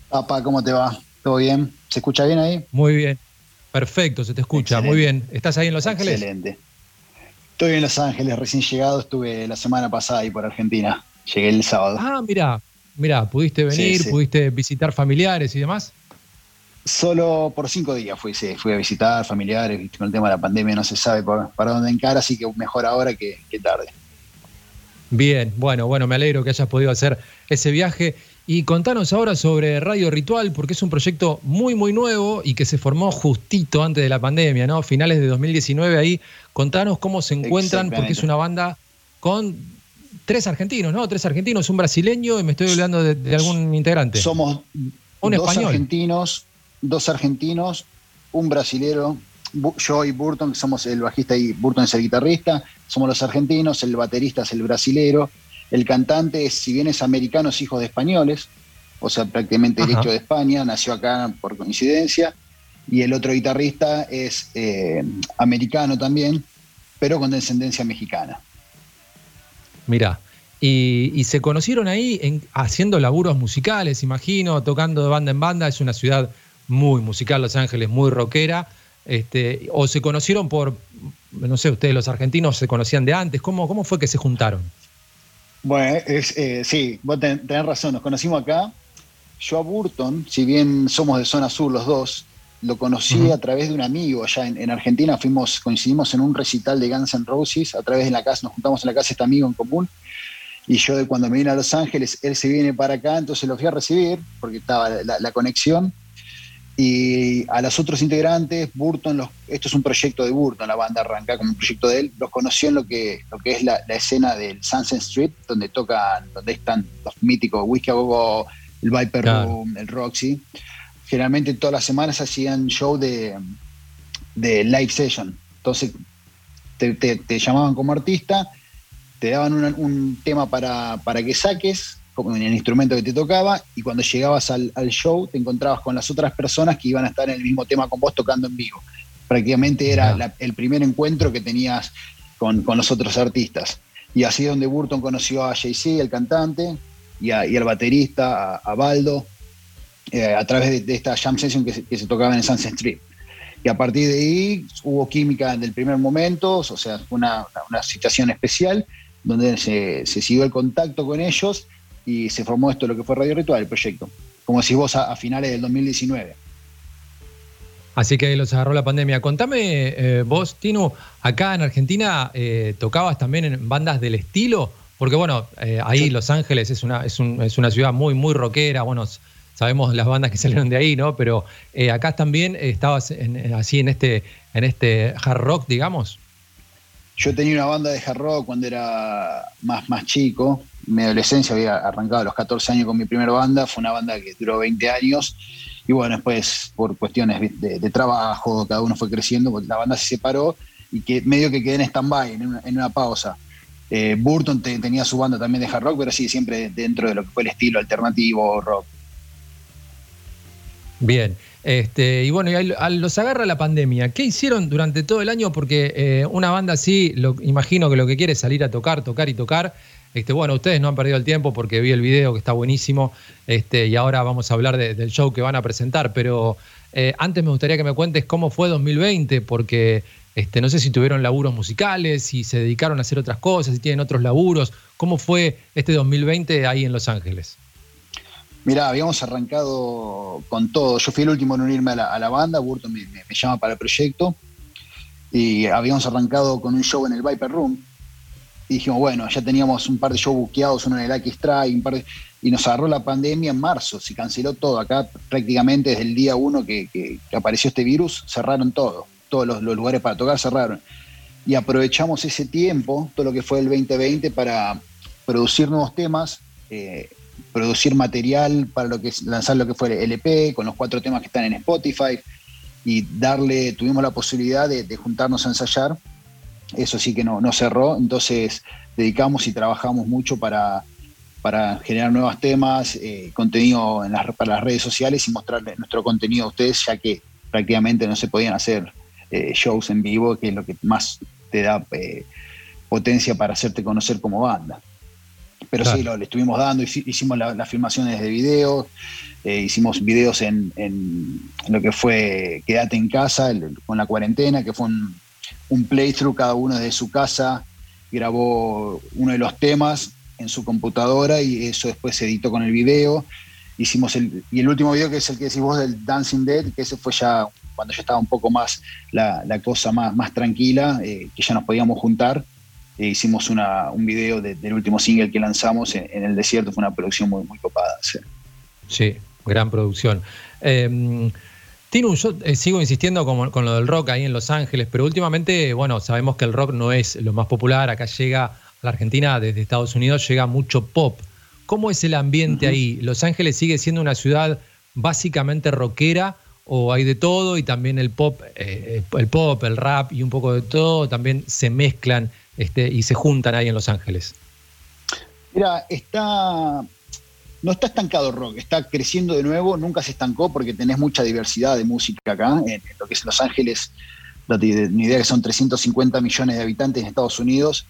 Tapa, ¿cómo te va? ¿Todo bien? ¿Se escucha bien ahí? Muy bien. Perfecto, se te escucha. Muy bien. ¿Estás ahí en Los Ángeles? Excelente. Estoy en Los Ángeles, recién llegado, estuve la semana pasada ahí por Argentina. Llegué el sábado. Ah, mira, mira, pudiste venir, pudiste visitar familiares y demás. Solo por cinco días fui, sí, fui a visitar familiares, con el tema de la pandemia no se sabe para dónde encara, así que mejor ahora que, tarde. Bien, bueno, bueno, me alegro que hayas podido hacer ese viaje. Y contanos ahora sobre Radio Ritual, porque es un proyecto muy, muy nuevo y que se formó justito antes de la pandemia, ¿no? Finales de 2019 ahí. Contanos cómo se encuentran, porque es una banda con tres argentinos, ¿no? Tres argentinos, un brasileño y me estoy olvidando de, algún integrante. Somos un dos argentinos, dos argentinos, un brasilero, yo y Burton, que somos el bajista y Burton es el guitarrista, somos los argentinos, el baterista es el brasilero, el cantante, si bien es americano, es hijo de españoles, o sea, prácticamente derecho de España, nació acá por coincidencia, y el otro guitarrista es eh, americano también, pero con descendencia mexicana. Mira, y, se conocieron ahí haciendo laburos musicales, imagino, tocando de banda en banda, es una ciudad muy musical, Los Ángeles, muy rockera. Este, o se conocieron por, no sé, ustedes los argentinos se conocían de antes, ¿cómo, cómo fue que se juntaron? Bueno, es, eh, sí, vos tenés razón, nos conocimos acá. Yo a Burton, si bien somos de zona sur los dos, lo conocí a través de un amigo allá en, Argentina, fuimos, coincidimos en un recital de Guns N' Roses, a través de la casa, nos juntamos en la casa este amigo en común, y yo de cuando me vine a Los Ángeles, él se viene para acá, entonces lo fui a recibir, porque estaba la conexión, y a los otros integrantes, Burton, esto es un proyecto de Burton, la banda arranca como un proyecto de él, los conoció en lo que, lo que es la, escena del Sunset Street, donde tocan, donde están los míticos Whiskey a Go, el Viper Room, el Roxy. Generalmente todas las semanas hacían show de, de live session. Entonces te, llamaban como artista, te daban un tema para, para que saques, en el instrumento que te tocaba, y cuando llegabas al, show te encontrabas con las otras personas que iban a estar en el mismo tema con vos tocando en vivo. Prácticamente era el primer encuentro que tenías con, los otros artistas. Y así es donde Burton conoció a Jay-Z, el cantante, y, al baterista, a, Baldo, eh, a través de, esta jam session que se, tocaba en Sunset Street. Y a partir de ahí hubo química en el primer momento, o sea, fue una, situación especial, donde se, se siguió el contacto con ellos y se formó esto, lo que fue Radio Ritual, el proyecto. Como decís vos, a, finales del 2019. Así que los agarró la pandemia. Contame eh, vos, Tino, acá en Argentina eh, tocabas también en bandas del estilo, porque bueno, eh, ahí Los Ángeles es una, es, una ciudad muy, muy rockera, bueno, sabemos las bandas que salieron de ahí, ¿no? Pero acá también estabas así en este, en este hard rock, digamos. Yo tenía una banda de hard rock cuando era más, más chico, mi adolescencia había arrancado a los 14 años con mi primera banda, fue una banda que duró 20 años y bueno, después por cuestiones de, trabajo, cada uno fue creciendo, pues la banda se separó y que medio que quedé en stand-by, en, una, pausa. Eh, Burton tenía su banda también de hard rock, pero sí, siempre dentro de lo que fue el estilo alternativo rock. Bien, este, y bueno, los agarra la pandemia. ¿Qué hicieron durante todo el año? Porque eh, una banda así, lo, imagino que lo que quiere es salir a tocar, tocar y tocar. Este, bueno, ustedes no han perdido el tiempo porque vi el video que está buenísimo este, y ahora vamos a hablar del show que van a presentar, pero Eh, antes me gustaría que me cuentes cómo fue 2020, porque este, no sé si tuvieron laburos musicales, si se dedicaron a hacer otras cosas, si tienen otros laburos. ¿Cómo fue este 2020 ahí en Los Ángeles? Mirá, habíamos arrancado con todo. Yo fui el último en unirme a la, banda, Burton me, llama para el proyecto. Y habíamos arrancado con un show en el Viper Room. Y dijimos, bueno, ya teníamos un par de shows buqueados, uno en el Lucky Strike, y nos agarró la pandemia en marzo, se canceló todo. Acá prácticamente desde el día uno que, apareció este virus, cerraron todo todos los, lugares para tocar cerraron. Y aprovechamos ese tiempo, todo lo que fue el 2020, para producir nuevos temas, eh, producir material para lo que lanzar lo que fue el LP, con los cuatro temas que están en Spotify, y darle, tuvimos la posibilidad de, juntarnos a ensayar. Eso sí que no, no cerró, entonces dedicamos y trabajamos mucho para, para generar nuevos temas, eh, contenido en las, para las redes sociales y mostrarle nuestro contenido a ustedes, ya que prácticamente no se podían hacer eh, shows en vivo, que es lo que más te da eh, potencia para hacerte conocer como banda. Pero sí, lo, le estuvimos dando, hicimos las filmaciones de videos, eh, hicimos videos en, lo que fue Quédate en casa, con la cuarentena, que fue un, un playthrough, cada uno de su casa grabó uno de los temas en su computadora y eso después se editó con el video. Hicimos el, y el último video que es el que decís vos del Dancing Dead, que ese fue ya cuando ya estaba un poco más la, cosa más, más tranquila, eh, que ya nos podíamos juntar, e hicimos una, un video del último single que lanzamos en, el desierto, fue una producción muy, muy copada. Sí, gran producción. Eh, Tinu, yo eh, sigo insistiendo con, lo del rock ahí en Los Ángeles, pero últimamente, bueno, sabemos que el rock no es lo más popular, acá llega a la Argentina desde Estados Unidos, llega mucho pop. ¿Cómo es el ambiente ahí? ¿Los Ángeles sigue siendo una ciudad básicamente rockera o hay de todo y también el pop, eh, el pop, el rap y un poco de todo también se mezclan este, y se juntan ahí en Los Ángeles? Mira, está no está estancado rock, está creciendo de nuevo, nunca se estancó porque tenés mucha diversidad de música acá, en, lo que es Los Ángeles, ni idea que son 350 millones de habitantes en Estados Unidos,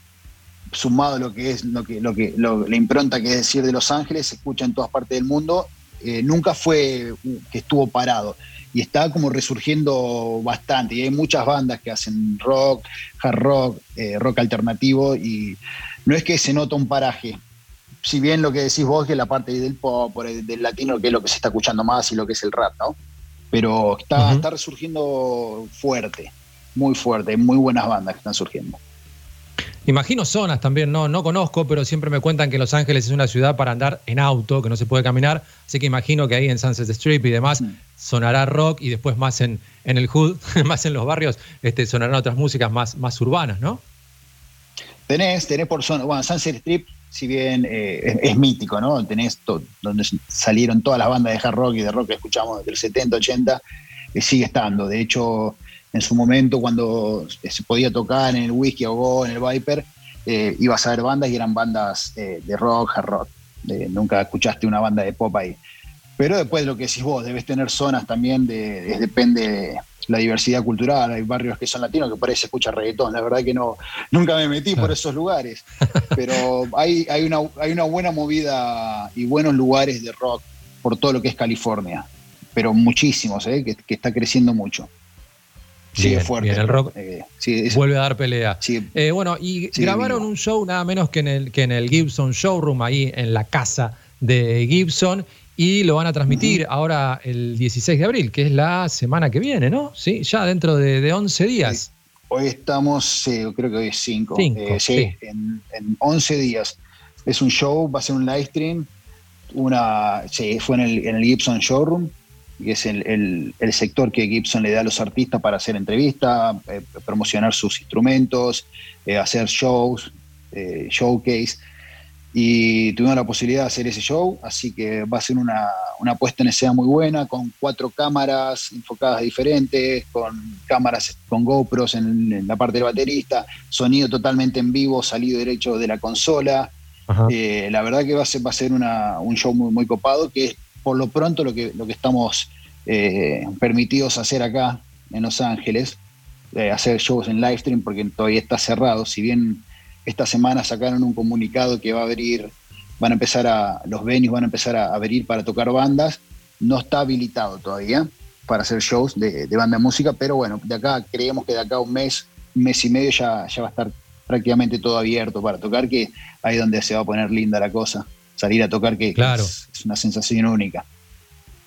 sumado lo que es lo que, lo que la impronta que es decir de Los Ángeles, se escucha en todas partes del mundo, eh, nunca fue que estuvo parado y está como resurgiendo bastante. Y hay muchas bandas que hacen rock, hard rock, eh, rock alternativo, y no es que se nota un paraje. Si bien lo que decís vos que la parte del pop, del latino, que es lo que se está escuchando más y lo que es el rap, ¿no? Pero está, está resurgiendo fuerte, muy fuerte, hay muy buenas bandas que están surgiendo. Imagino zonas también, no, no conozco, pero siempre me cuentan que Los Ángeles es una ciudad para andar en auto, que no se puede caminar, así que imagino que ahí en Sunset Strip y demás mm. sonará rock y después más en, en el hood, más en los barrios, este, sonarán otras músicas más, más urbanas, ¿no? Tenés, tenés por zona, bueno, Sunset Strip, si bien eh, es, mítico, ¿no? Tenés donde salieron todas las bandas de hard rock y de rock que escuchamos desde el 70, 80, eh, sigue estando. De hecho, en su momento cuando se podía tocar en el Whisky o Go, en el Viper, eh, ibas a ver bandas y eran bandas eh, de rock, hard rock. nunca escuchaste una banda de pop ahí. Pero después de lo que decís vos, debes tener zonas también, de, depende de la diversidad cultural. Hay barrios que son latinos que por ahí se escucha reggaetón. La verdad que no, nunca me metí por esos lugares. Pero hay, hay, una, hay una buena movida y buenos lugares de rock por todo lo que es California. Pero muchísimos, ¿eh? que, que está creciendo mucho. Sí, es fuerte. el rock eh, vuelve a dar pelea. Eh, bueno, y grabaron un show nada menos que en, el, que en el Gibson Showroom, ahí en la casa de Gibson, y lo van a transmitir ahora el 16 de abril, que es la semana que viene, ¿no? Sí, ya dentro de, de 11 días. Hoy estamos, creo que hoy es 5. Eh, sí, En, en, 11 días. Es un show, va a ser un live stream. Una, sí, fue en el, en el Gibson Showroom que es el, sector que Gibson le da a los artistas para hacer entrevistas, eh, promocionar sus instrumentos, eh, hacer shows, eh, showcase. Y tuvimos la posibilidad de hacer ese show, así que va a ser una, puesta en escena muy buena, con cuatro cámaras enfocadas diferentes, con cámaras con GoPros en, la parte del baterista, sonido totalmente en vivo, salido derecho de la consola. la verdad que va a ser, va a ser un show muy, muy copado, que es por lo pronto lo que, lo que estamos eh, permitidos hacer acá en Los Ángeles, eh, hacer shows en live stream porque todavía está cerrado, si bien esta semana sacaron un comunicado que va a abrir, van a empezar a, los venues van a empezar a abrir para tocar bandas, no está habilitado todavía, para hacer shows de, banda de música, pero bueno, de acá creemos que de acá a un mes, un mes y medio ya, ya va a estar prácticamente todo abierto para tocar, que ahí es donde se va a poner linda la cosa. Salir a tocar que, claro. es, una sensación única.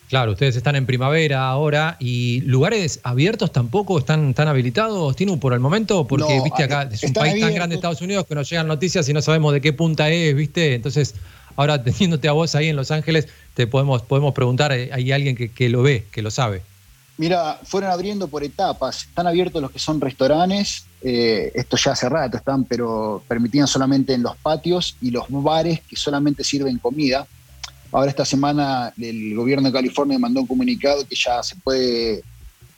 Claro, ustedes están en primavera ahora y lugares abiertos tampoco están, tan habilitados, Tinu, por el momento, porque viste acá es un país tan grande Estados Unidos que nos llegan noticias y no sabemos de qué punta es, viste. Entonces, ahora teniéndote a vos ahí en Los Ángeles, te podemos, podemos preguntar, eh, hay alguien que, que lo ve, que lo sabe. Mira, fueron abriendo por etapas. Están abiertos los que son restaurantes, eh, esto ya hace rato están, pero permitían solamente en los patios y los bares que solamente sirven comida. Ahora esta semana el gobierno de California mandó un comunicado que ya se puede,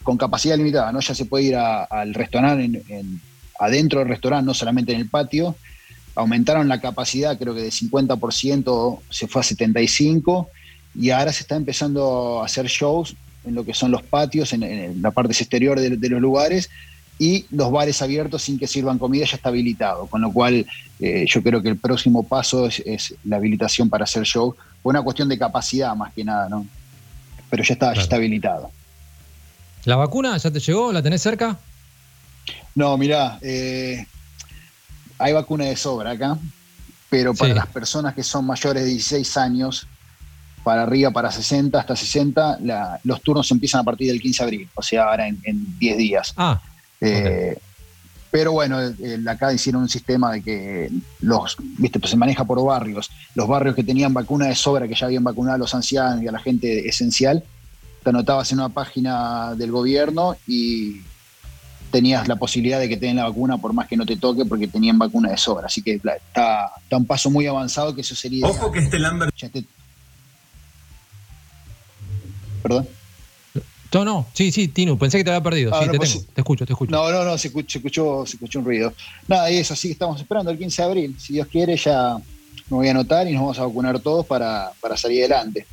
con capacidad limitada, ¿no? Ya se puede ir al restaurante, adentro del restaurante, no solamente en el patio. Aumentaron la capacidad, creo que de 50% se fue a 75% y ahora se está empezando a hacer shows en lo que son los patios, en, la parte exterior de, los lugares, y los bares abiertos sin que sirvan comida ya está habilitado, con lo cual eh, yo creo que el próximo paso es, la habilitación para hacer show, una cuestión de capacidad más que nada, ¿no? Pero ya está, ya está habilitado. ¿La vacuna ya te llegó? ¿La tenés cerca? No, mirá, eh, hay vacuna de sobra acá, pero para las personas que son mayores de 16 años, para arriba, para 60, hasta 60, los turnos empiezan a partir del 15 de abril, o sea, ahora en, 10 días. Ah. Eh, pero bueno, acá hicieron un sistema de que los, viste, pues se maneja por barrios. Los barrios que tenían vacuna de sobra, que ya habían vacunado a los ancianos y a la gente esencial, te anotabas en una página del gobierno y tenías la posibilidad de que te den la vacuna por más que no te toque porque tenían vacuna de sobra. Así que está, está un paso muy avanzado que eso sería... Ojo que este Lambert... Perdón. No, no, sí, sí, Tinu, pensé que te había perdido. Ah, sí, te, pues tengo, te escucho, te escucho. No, no, no, se escuchó, se escuchó, un ruido. Nada, y eso, así que estamos esperando el 15 de abril. Si Dios quiere, ya me voy a anotar y nos vamos a vacunar todos para, salir adelante.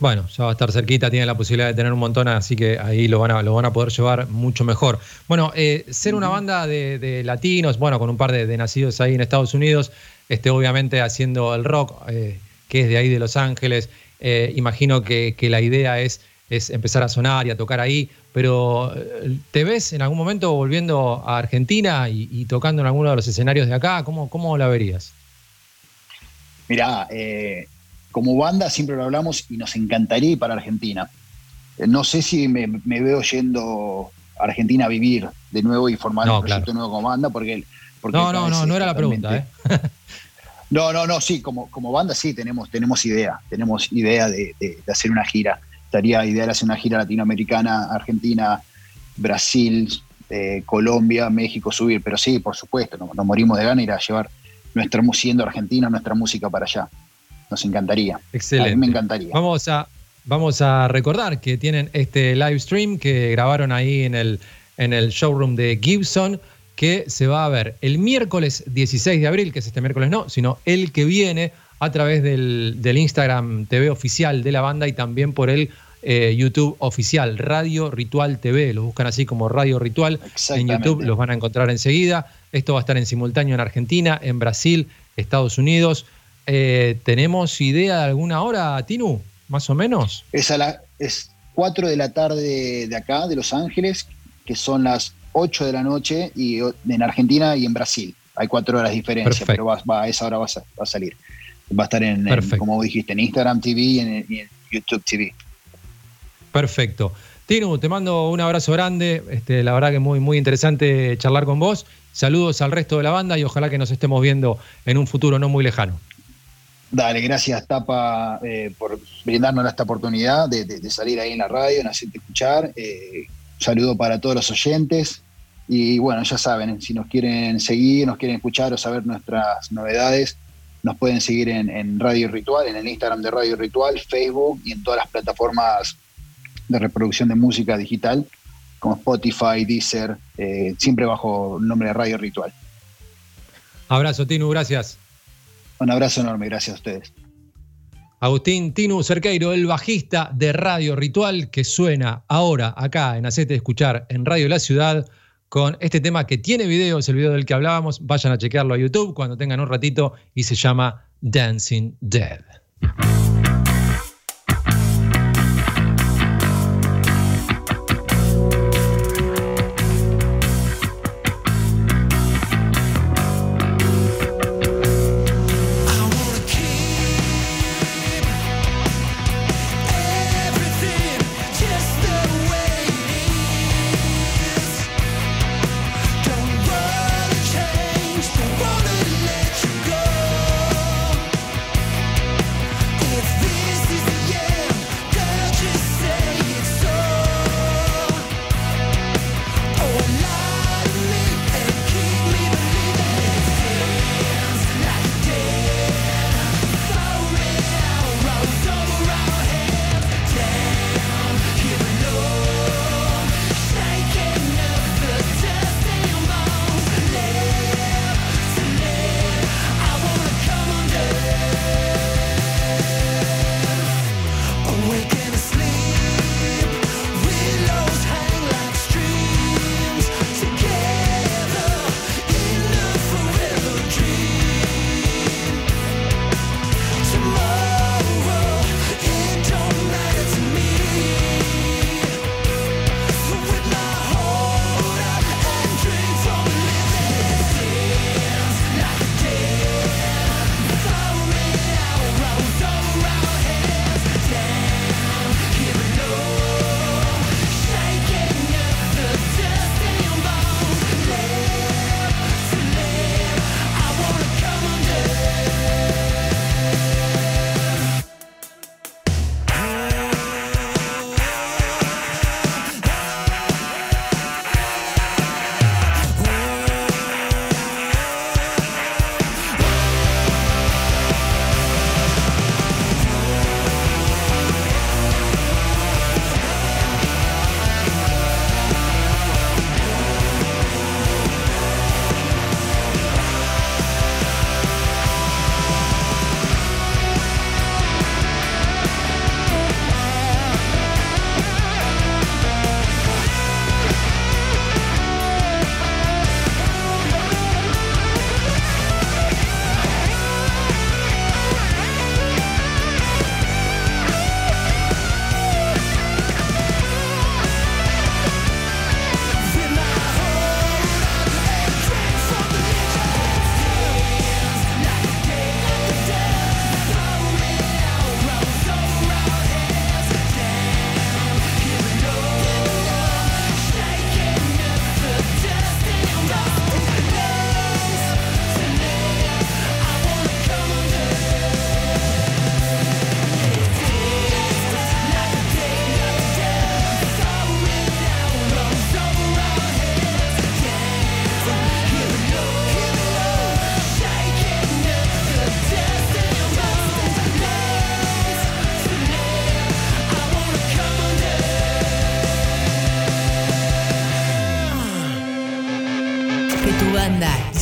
Bueno, ya va a estar cerquita, tiene la posibilidad de tener un montón, así que ahí lo van a, lo van a poder llevar mucho mejor. Bueno, eh, ser una banda de, latinos, bueno, con un par de, nacidos ahí en Estados Unidos, este, obviamente haciendo el rock, eh, que es de ahí de Los Ángeles, eh, imagino que, la idea es, es, empezar a sonar y a tocar ahí, pero eh, ¿te ves en algún momento volviendo a Argentina y, tocando en alguno de los escenarios de acá? ¿Cómo, cómo la verías? Mirá, eh, como banda siempre lo hablamos y nos encantaría ir para Argentina. No sé si me, veo yendo a Argentina a vivir de nuevo y formar un proyecto nuevo como banda, porque... porque no, no, no, no era la pregunta. ¿eh? No, no, no, sí, como, como banda sí tenemos, tenemos idea, tenemos idea de, hacer una gira. Estaría ideal hacer una gira latinoamericana, Argentina, Brasil, eh, Colombia, México, subir, pero sí, por supuesto, nos, morimos de ganas ir a llevar nuestra siendo argentina, nuestra música para allá. Nos encantaría. Excelente. me encantaría. Vamos a, vamos a recordar que tienen este live stream que grabaron ahí en el, en el showroom de Gibson que se va a ver el miércoles 16 de abril, que es este miércoles no, sino el que viene a través del, Instagram TV oficial de la banda y también por el eh, YouTube oficial, Radio Ritual TV. Lo buscan así como Radio Ritual en YouTube, los van a encontrar enseguida. Esto va a estar en simultáneo en Argentina, en Brasil, Estados Unidos. Eh, ¿Tenemos idea de alguna hora, Tinu? Más o menos. Es, a la, es 4 de la tarde de acá, de Los Ángeles, que son las 8 de la noche y en Argentina y en Brasil. Hay cuatro horas de diferencia, pero va, a esa hora va a, salir. Va a estar en, como dijiste, en Instagram TV y en, YouTube TV. Perfecto. Tino, te mando un abrazo grande. Este, la verdad que muy, muy interesante charlar con vos. Saludos al resto de la banda y ojalá que nos estemos viendo en un futuro no muy lejano. Dale, gracias Tapa eh, por brindarnos esta oportunidad de, salir ahí en la radio, en hacerte escuchar. Eh, saludo para todos los oyentes. Y bueno, ya saben, si nos quieren seguir, nos quieren escuchar o saber nuestras novedades, nos pueden seguir en, Radio Ritual, en el Instagram de Radio Ritual, Facebook y en todas las plataformas de reproducción de música digital, como Spotify, Deezer, eh, siempre bajo el nombre de Radio Ritual. Abrazo, Tinu, gracias. Un abrazo enorme, gracias a ustedes. Agustín Tinu Cerqueiro, el bajista de Radio Ritual, que suena ahora acá en Acete de Escuchar en Radio La Ciudad con este tema que tiene video, es el video del que hablábamos. Vayan a chequearlo a YouTube cuando tengan un ratito y se llama Dancing Dead.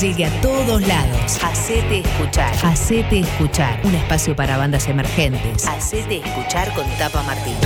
llegue a todos lados. Hacete escuchar. Hacete escuchar. Un espacio para bandas emergentes. Hacete escuchar con Tapa Martín.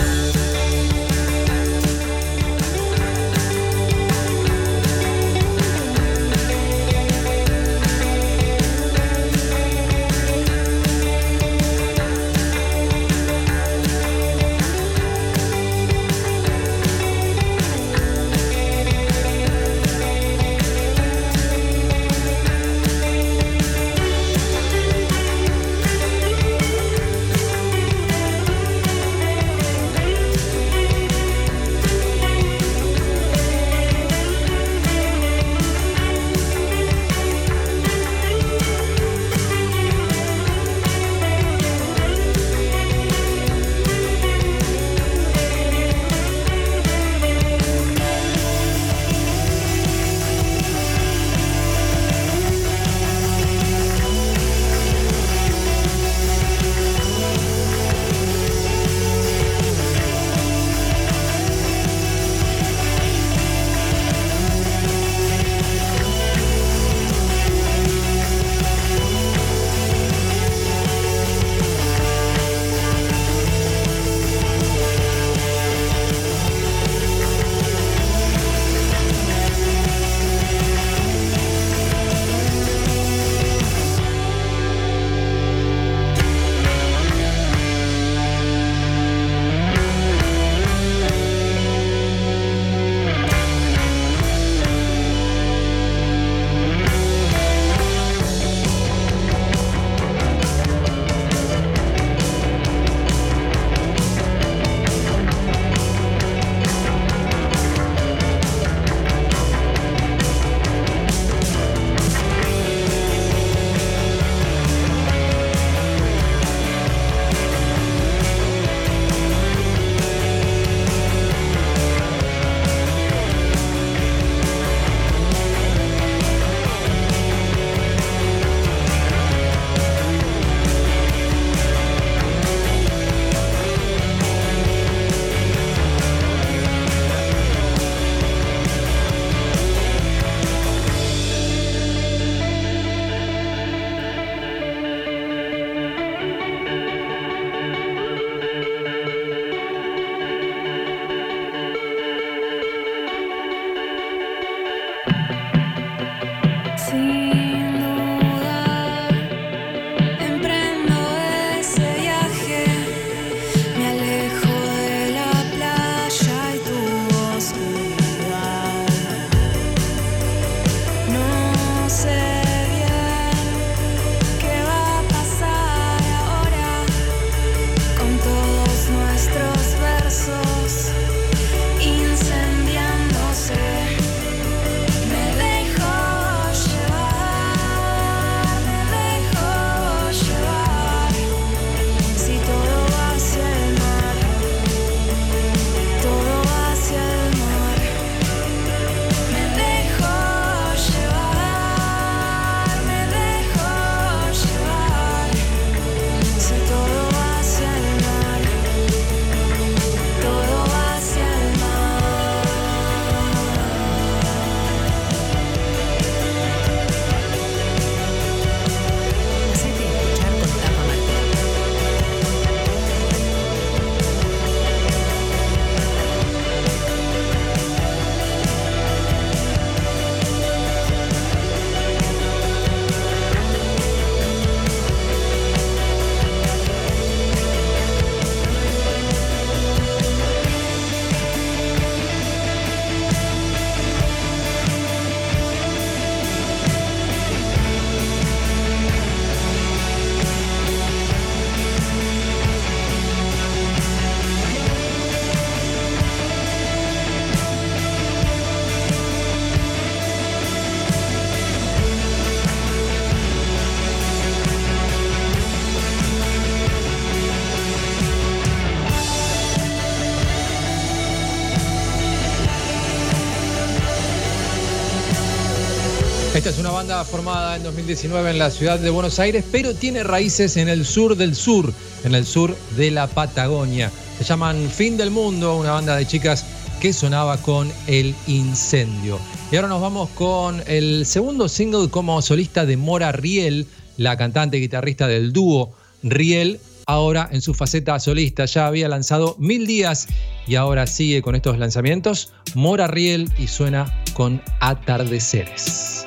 una banda formada en 2019 en la ciudad de Buenos Aires, pero tiene raíces en el sur del sur, en el sur de la Patagonia. Se llaman Fin del Mundo, una banda de chicas que sonaba con El Incendio. Y ahora nos vamos con el segundo single como solista de Mora Riel, la cantante y guitarrista del dúo Riel, ahora en su faceta solista. Ya había lanzado Mil Días y ahora sigue con estos lanzamientos. Mora Riel y suena con Atardeceres.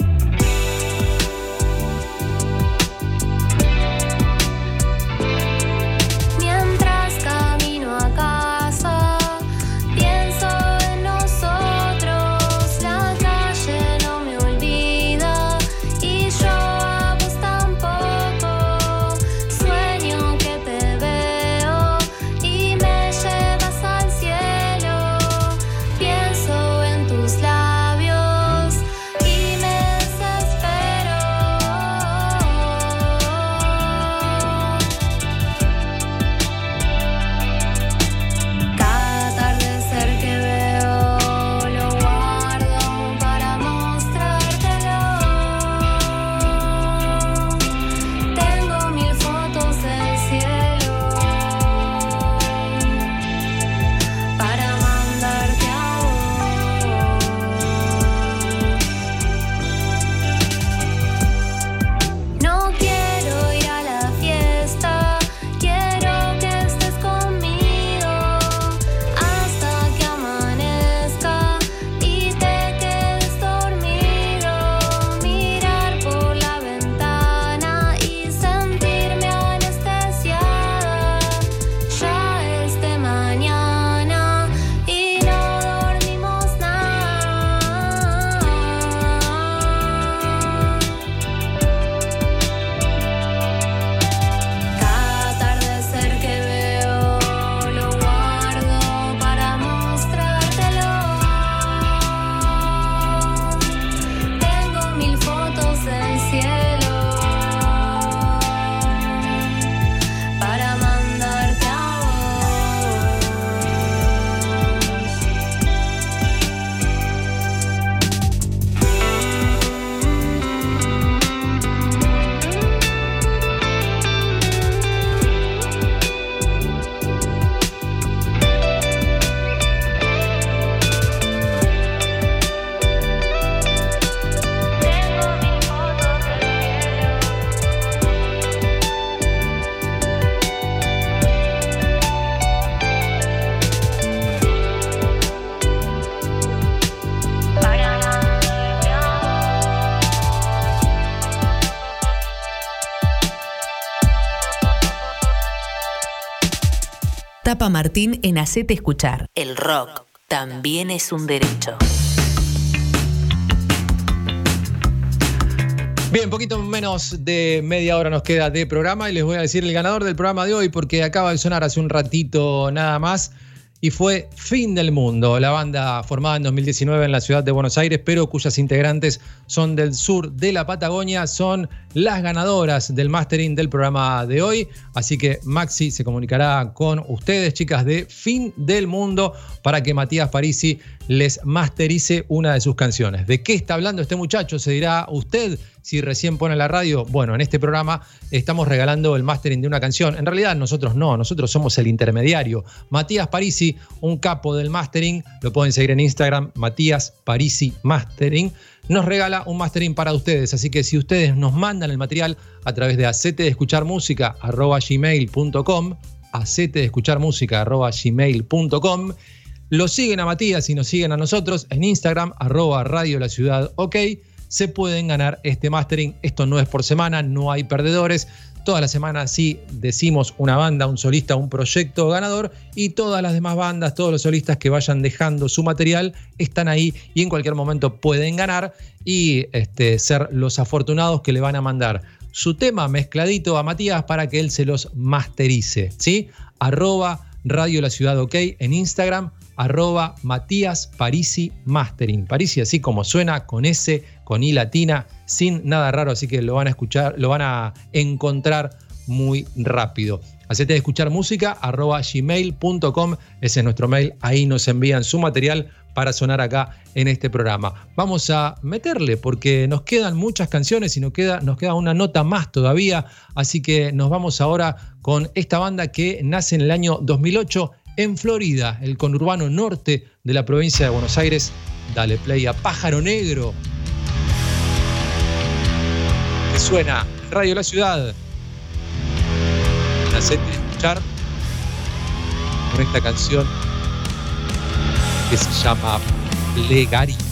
Martín en Hacete Escuchar. El rock también es un derecho. Bien, poquito menos de media hora nos queda de programa y les voy a decir el ganador del programa de hoy porque acaba de sonar hace un ratito nada más y fue Fin del Mundo, la banda formada en 2019 en la ciudad de Buenos Aires, pero cuyas integrantes son del sur de la Patagonia, son las ganadoras del mastering del programa de hoy. Así que Maxi se comunicará con ustedes, chicas de Fin del Mundo, para que Matías Parisi les masterice una de sus canciones. ¿De qué está hablando este muchacho? Se dirá usted si recién pone la radio. Bueno, en este programa estamos regalando el mastering de una canción. En realidad nosotros no, nosotros somos el intermediario. Matías Parisi, un capo del mastering, lo pueden seguir en Instagram, Matías Parisi Mastering, nos regala un mastering para ustedes. Así que si ustedes nos mandan el material a través de acete de escuchar música gmail.com, acete de escuchar música gmail.com, lo siguen a Matías y nos siguen a nosotros en Instagram, arroba Radio La Ciudad OK se pueden ganar este mastering. Esto no es por semana, no hay perdedores. Todas las semanas sí decimos una banda, un solista, un proyecto ganador y todas las demás bandas, todos los solistas que vayan dejando su material están ahí y en cualquier momento pueden ganar y este, ser los afortunados que le van a mandar su tema mezcladito a Matías para que él se los masterice. ¿sí? Arroba Radio La Ciudad OK en Instagram, arroba Matías Parisi Mastering. Parisi así como suena, con S, con I latina, sin nada raro, así que lo van a escuchar, lo van a encontrar muy rápido. Hacete de escuchar música, arroba gmail.com, ese es nuestro mail, ahí nos envían su material para sonar acá en este programa. Vamos a meterle porque nos quedan muchas canciones y nos queda, nos queda una nota más todavía, así que nos vamos ahora con esta banda que nace en el año 2008 en Florida, el conurbano norte de la provincia de Buenos Aires. Dale play a Pájaro Negro. Que suena Radio La Ciudad. Hacete escuchar con esta canción que se llama Plegaria.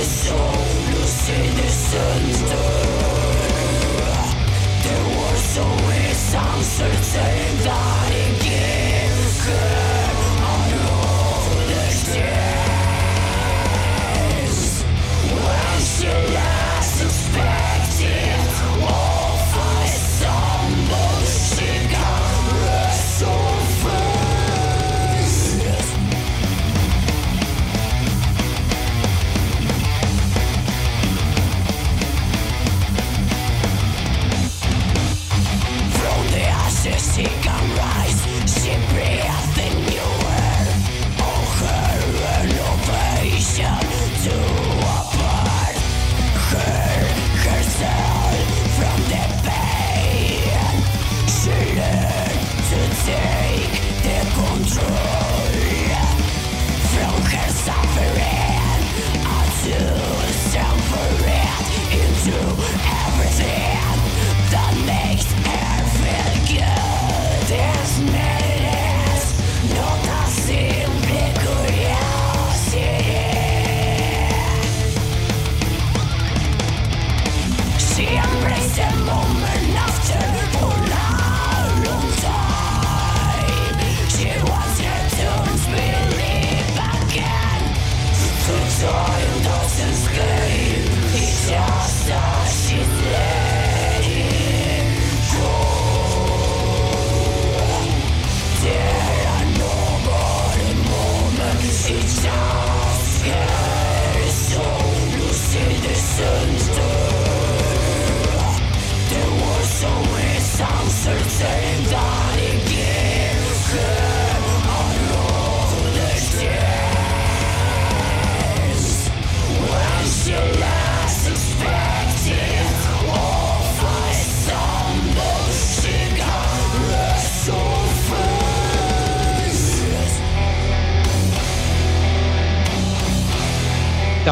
The soul will see the center. Then what soul is something to take?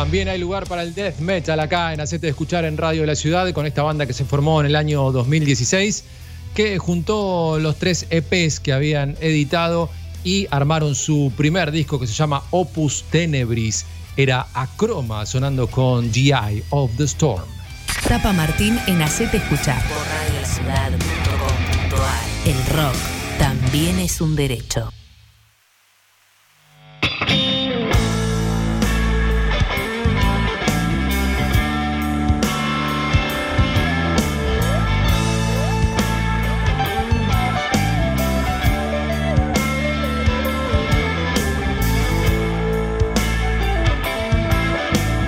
También hay lugar para el death metal acá en Hacete de Escuchar en Radio de la Ciudad con esta banda que se formó en el año 2016 que juntó los tres EPs que habían editado y armaron su primer disco que se llama Opus Tenebris. Era Acroma sonando con GI of the Storm. Tapa Martín en Hacete Escuchar. El rock también es un derecho.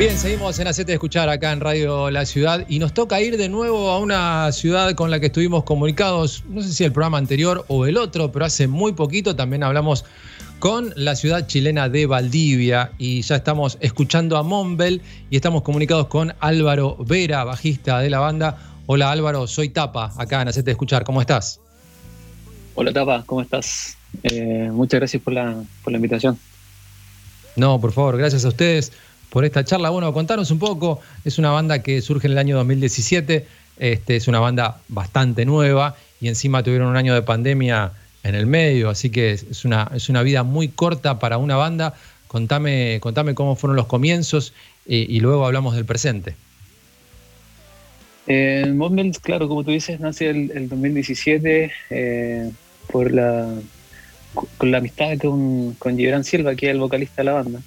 Bien, seguimos en Acete de Escuchar acá en Radio La Ciudad y nos toca ir de nuevo a una ciudad con la que estuvimos comunicados, no sé si el programa anterior o el otro, pero hace muy poquito también hablamos con la ciudad chilena de Valdivia y ya estamos escuchando a Monbel y estamos comunicados con Álvaro Vera, bajista de la banda. Hola Álvaro, soy Tapa acá en Acete de Escuchar, ¿cómo estás? Hola Tapa, ¿cómo estás? Eh, muchas gracias por la, por la invitación. No, por favor, gracias a ustedes por esta charla. Bueno, contanos un poco, es una banda que surge en el año 2017, este, es una banda bastante nueva y encima tuvieron un año de pandemia en el medio, así que es una, es una vida muy corta para una banda. Contame, contame cómo fueron los comienzos y, luego hablamos del presente. Eh, claro, como tú dices, nace el, el 2017 eh, por la, con la amistad con, con Gibran Silva, que es el vocalista de la banda.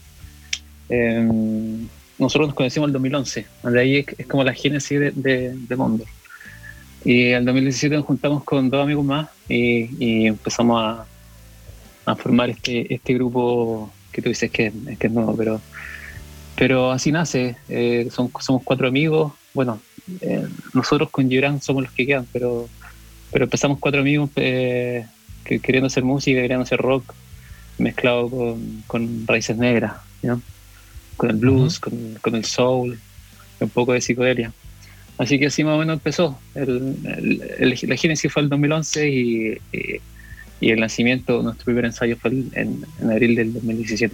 Em, nosotros nos conocimos en el 2011, de ahí es, como la génesis de, de, de Y en el 2017 nos juntamos con dos amigos más y, empezamos a, formar este, este grupo que tú dices que, es nuevo, pero, pero así nace. Eh, son, somos cuatro amigos. Bueno, eh, nosotros con Gibran somos los que quedan, pero, pero empezamos cuatro amigos que, queriendo hacer música, queriendo hacer rock, mezclado con, con raíces negras, con el blues, con, con, el soul, un poco de psicodelia. Así que así más o menos empezó. El, el, la génesis fue el 2011 y, y, el nacimiento, nuestro primer ensayo fue en, en abril del 2017.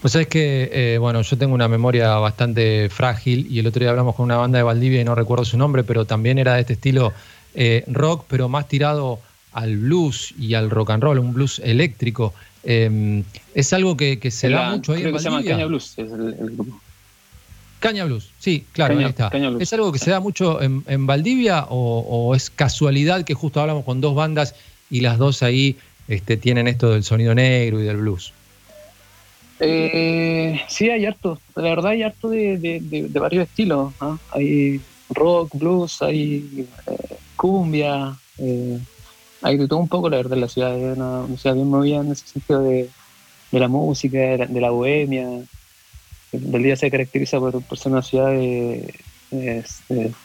Pues es que, eh, bueno, yo tengo una memoria bastante frágil y el otro día hablamos con una banda de Valdivia y no recuerdo su nombre, pero también era de este estilo eh, rock, pero más tirado al blues y al rock and roll, un blues eléctrico. Em, es algo que, se da mucho ahí en Valdivia. se llama Caña Blues, es el, grupo. Caña Blues, sí, claro, ahí está. ¿Es algo que se da mucho en, Valdivia o, es casualidad que justo hablamos con dos bandas y las dos ahí este, tienen esto del sonido negro y del blues? Eh, sí, hay harto, la verdad hay harto de, varios estilos. Hay rock, blues, hay eh, cumbia, eh, hay de todo un poco, la verdad, la ciudad es una, ciudad bien movida en ese sentido de, la música, de la, bohemia. El día se caracteriza por, ser una ciudad de,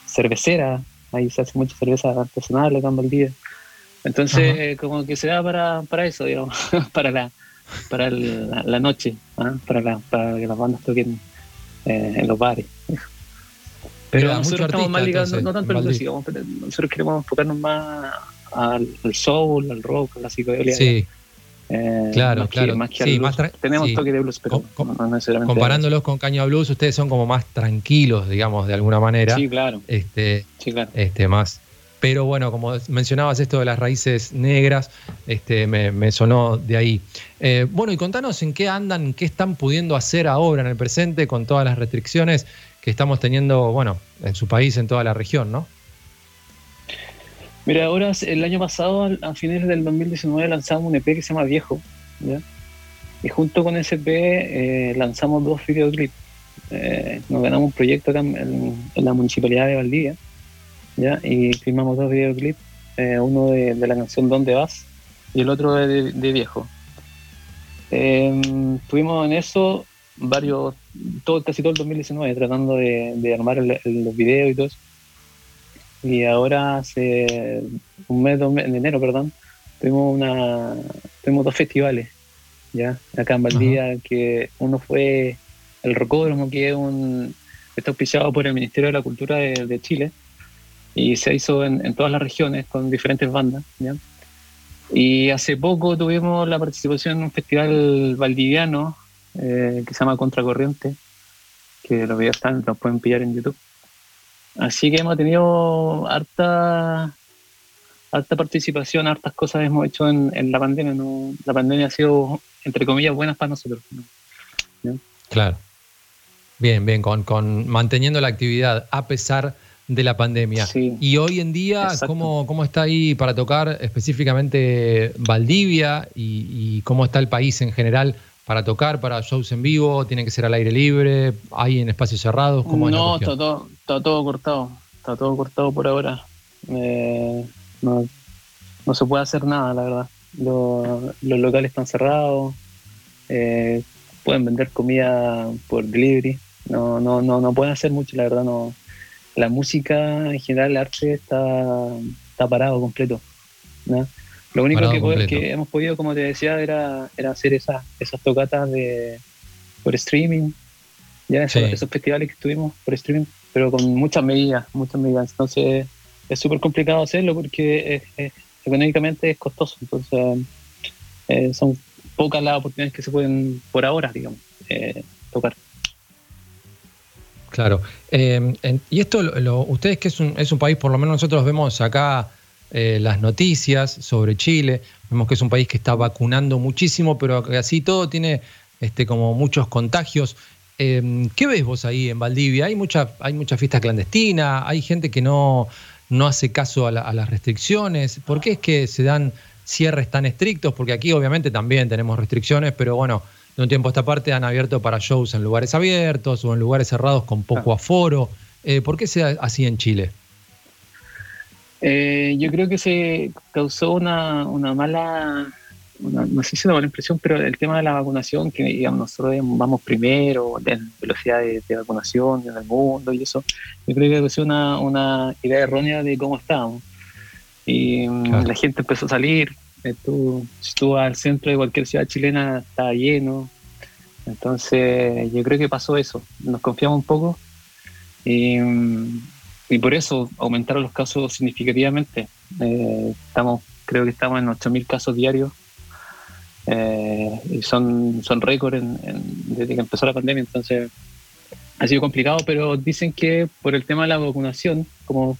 cervecera, ahí se hace mucha cerveza artesanal acá en Valdivia. Entonces, como que se da para, para eso, digamos, para la para la, noche, ¿ah? para, la, para que las bandas toquen eh, en los bares. Pero nosotros estamos más ligados, no, tanto en el nosotros queremos enfocarnos más al, soul, al rock, a la psicodelia. Sí. Eh, claro, claro. más que tenemos toque de blues, pero no necesariamente. Comparándolos con Caña Blues, ustedes son como más tranquilos, digamos, de alguna manera. Sí, claro. Este, sí, claro. Este, más, pero bueno, como mencionabas esto de las raíces negras, este, me, sonó de ahí. Eh, bueno, y contanos en qué andan, qué están pudiendo hacer ahora en el presente con todas las restricciones que estamos teniendo, bueno, en su país, en toda la región, ¿no? Mira, ahora el año pasado, a finales del 2019, lanzamos un EP que se llama Viejo, ¿ya? Y junto con ese EP eh, lanzamos dos videoclips. Eh, nos ganamos un proyecto acá en la municipalidad de Valdivia ¿ya? Y filmamos dos videoclips, eh, uno de, la canción ¿Dónde vas? y el otro de, Viejo. Eh, estuvimos en eso varios, todo, casi todo el 2019 tratando de, armar los videos y todo eso. Y ahora hace un mes, en enero, perdón, tuvimos una tuvimos dos festivales ya acá en Valdivia que uno fue el Rocódromo que es un está auspiciado por el Ministerio de la Cultura de Chile y se hizo en, todas las regiones con diferentes bandas. Y hace poco tuvimos la participación en un festival valdiviano eh, que se llama Contracorriente, que los videos están, los pueden pillar en YouTube. Así que hemos tenido harta, harta participación, hartas cosas hemos hecho en, la pandemia. ¿no? La pandemia ha sido, entre comillas, buena para nosotros. Claro. Bien, bien, con, con manteniendo la actividad a pesar de la pandemia. y hoy en día, ¿cómo, ¿cómo, está ahí para tocar específicamente Valdivia y, cómo está el país en general para tocar, para shows en vivo? ¿Tiene que ser al aire libre? ¿Hay en espacios cerrados? ¿Cómo no, está todo, está todo cortado. Está todo cortado por ahora. Eh, no, no, se puede hacer nada, la verdad. Los, los locales están cerrados. Eh, pueden vender comida por delivery. No, no, no, no pueden hacer mucho, la verdad. no la música en general, el arte está, está parado completo. Lo único que, hemos podido, como te decía, era, era hacer esas, esas tocatas de, por streaming, ya esos, festivales que estuvimos por streaming, pero con muchas medidas, muchas medidas. Entonces es súper complicado hacerlo porque económicamente es costoso. Entonces eh, son pocas las oportunidades que se pueden por ahora, digamos, eh, tocar. Claro. Eh, y esto, ustedes que es un, es un país, por lo menos nosotros vemos acá eh, las noticias sobre Chile, vemos que es un país que está vacunando muchísimo, pero así todo tiene este, como muchos contagios. Eh, ¿Qué ves vos ahí en Valdivia? Hay mucha, hay mucha fiesta clandestina, hay gente que no, no hace caso a, a las restricciones. ¿Por qué es que se dan cierres tan estrictos? Porque aquí obviamente también tenemos restricciones, pero bueno, de un tiempo a esta parte han abierto para shows en lugares abiertos o en lugares cerrados con poco ah. aforo. Eh, ¿Por qué sea así en Chile? Eh, yo creo que se causó una, mala no sé si una mala impresión, pero el tema de la vacunación, que digamos, nosotros vamos primero en velocidad de, vacunación en el mundo y eso, yo creo que es una, una idea errónea de cómo estábamos. Y mm, la gente empezó a salir, estuvo, estuvo al centro de cualquier ciudad chilena, estaba lleno. Entonces, yo creo que pasó eso. Nos confiamos un poco y, mm, y por eso aumentaron los casos significativamente. Eh, estamos, creo que estamos en 8.000 casos diarios eh, y son, son récord desde que empezó la pandemia. Entonces, ha sido complicado, pero dicen que por el tema de la vacunación, como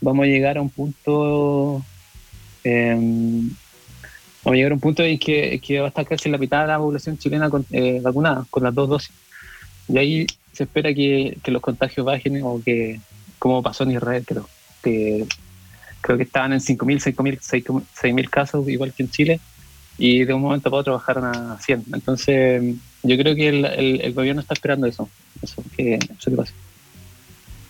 vamos a llegar a un punto, em, vamos a llegar a un punto en que, va a estar casi la mitad de la población chilena eh, vacunada con las dos dosis. Y ahí se espera que, los contagios bajen o que, como pasó en Israel, creo, que creo que estaban en 5.000, 6.000, 6.000 casos, igual que en Chile, y de un momento para otro bajaron a 100. Entonces, yo creo que el, gobierno está esperando eso, eso que, eso que pase.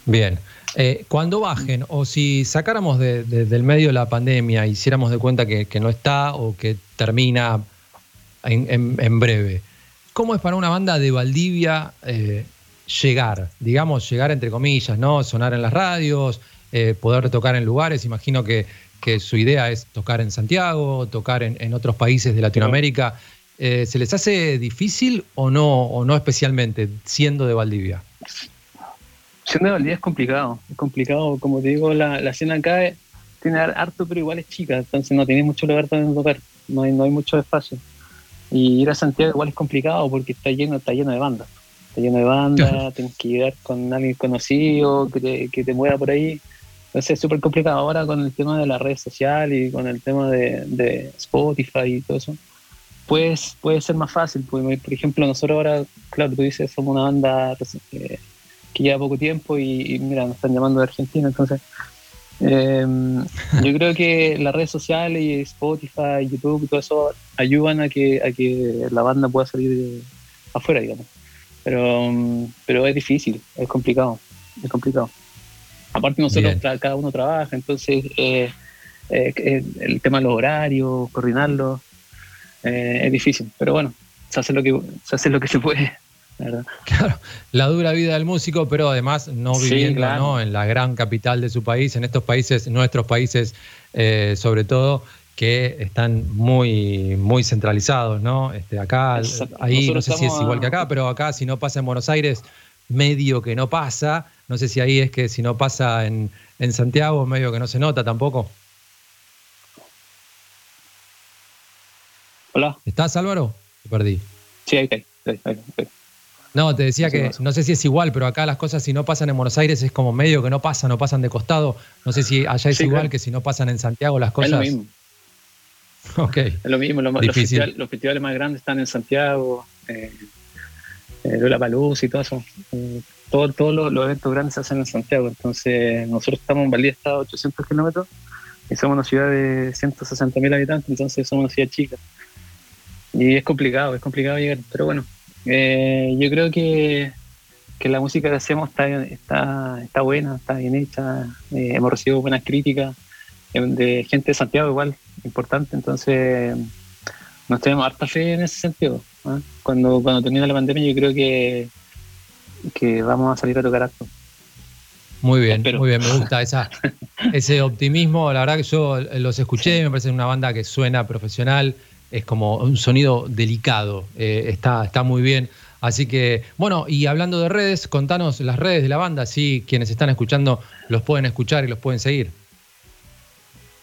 Bien. Eh, cuando bajen, o si sacáramos del medio la pandemia, hiciéramos de cuenta que, no está o que termina en, breve, ¿cómo es para una banda de Valdivia eh, llegar? Digamos, llegar entre comillas, ¿no? Sonar en las radios, eh, poder tocar en lugares. Imagino que, su idea es tocar en Santiago, tocar en, otros países de Latinoamérica. ¿Se les hace difícil o no, o no especialmente, siendo de Valdivia? Siendo de Valdivia es complicado, es complicado, como te digo, la, la escena acá tiene harto, pero igual es chica, entonces no tiene mucho lugar donde tocar, no hay, no hay mucho espacio. Y ir a Santiago igual es complicado porque está lleno, está lleno de bandas. Está lleno de bandas, tienes que llegar con alguien conocido que te, que te mueva por ahí. Entonces es súper complicado ahora con el tema de las redes sociales y con el tema de, de Spotify y todo eso. Pues puede ser más fácil. por ejemplo, nosotros ahora, claro, tú dices, somos una banda eh, que lleva poco tiempo y, mira, nos están llamando de Argentina, entonces em, yo creo que las redes sociales y Spotify, YouTube y todo eso ayudan a que, a que la banda pueda salir afuera, digamos. Pero, pero es difícil, es complicado, es complicado. Aparte nosotros, cada uno trabaja, entonces eh, eh, el tema de los horarios, coordinarlo, eh, es difícil. Pero bueno, se hace lo que se hace lo que se puede. Claro, la dura vida del músico, pero además no viviendo en la gran capital de su país, en estos países, nuestros países eh, sobre todo, que están muy, muy centralizados, ¿no? Este, acá, ahí no sé si es igual que acá, pero acá si no pasa en Buenos Aires, medio que no pasa. No sé si ahí es que si no pasa en, en Santiago, medio que no se nota tampoco. Hola. ¿Estás, Álvaro? Te perdí. Sí, ahí está. No, te decía que no sé si es igual, pero acá las cosas si no pasan en Buenos Aires es como medio que no pasan, no pasan de costado. No sé si allá es igual que si no pasan en Santiago las cosas. Es lo mismo. Es lo mismo, los, festivales, más grandes están en Santiago, eh, eh Lola Paluz y todo eso. Eh, todos los, eventos grandes se hacen en Santiago. Entonces, nosotros estamos en Valdía, está a 800 kilómetros y somos una ciudad de 160 mil habitantes, entonces somos una ciudad chica. Y es complicado, es complicado llegar, pero bueno, eh, yo creo que, la música que hacemos está, está, está buena, está bien hecha, eh, hemos recibido buenas críticas de gente de Santiago igual, importante, entonces nos tenemos harta fe en ese sentido. ¿ah? Cuando, cuando termine la pandemia yo creo que, que vamos a salir a tocar acto. Muy bien, muy bien, me gusta esa, ese optimismo. La verdad que yo los escuché, me parece una banda que suena profesional, es como un sonido delicado, eh, está, está muy bien. Así que, bueno, y hablando de redes, contanos las redes de la banda, si quienes están escuchando los pueden escuchar y los pueden seguir.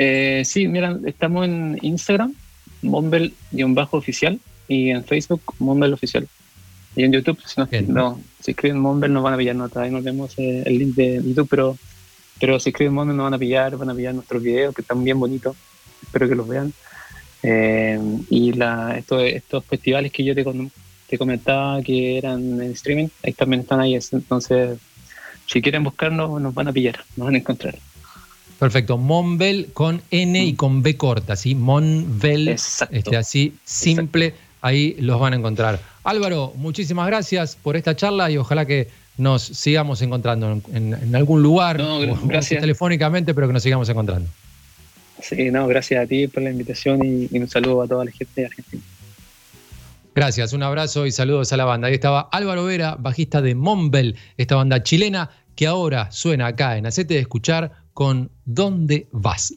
Eh, sí, mira, estamos en Instagram, Mombel-oficial, y en Facebook, Mombel Oficial. Y en YouTube, si, no, si escriben Mombel nos van a pillar, no, todavía no tenemos eh, el link de YouTube, pero, pero si escriben Mombel nos van a pillar, van a pillar nuestros videos que están bien bonitos, espero que los vean. Eh, y la, estos, estos festivales que yo te, te comentaba que eran en streaming, ahí también están ahí. Entonces, si quieren buscarnos, nos van a pillar, nos van a encontrar. Perfecto. Monbel con N y con B corta, ¿sí? Monbel. Este, así, simple, ahí los van a encontrar. Álvaro, muchísimas gracias por esta charla y ojalá que nos sigamos encontrando en, algún lugar, no, gracias. telefónicamente, pero que nos sigamos encontrando. Sí, no, gracias a ti por la invitación y, y un saludo a toda la gente de Argentina. Gracias, un abrazo y saludos a la banda. Ahí estaba Álvaro Vera, bajista de Mombel, esta banda chilena que ahora suena acá en Acete de Escuchar con ¿Dónde vas?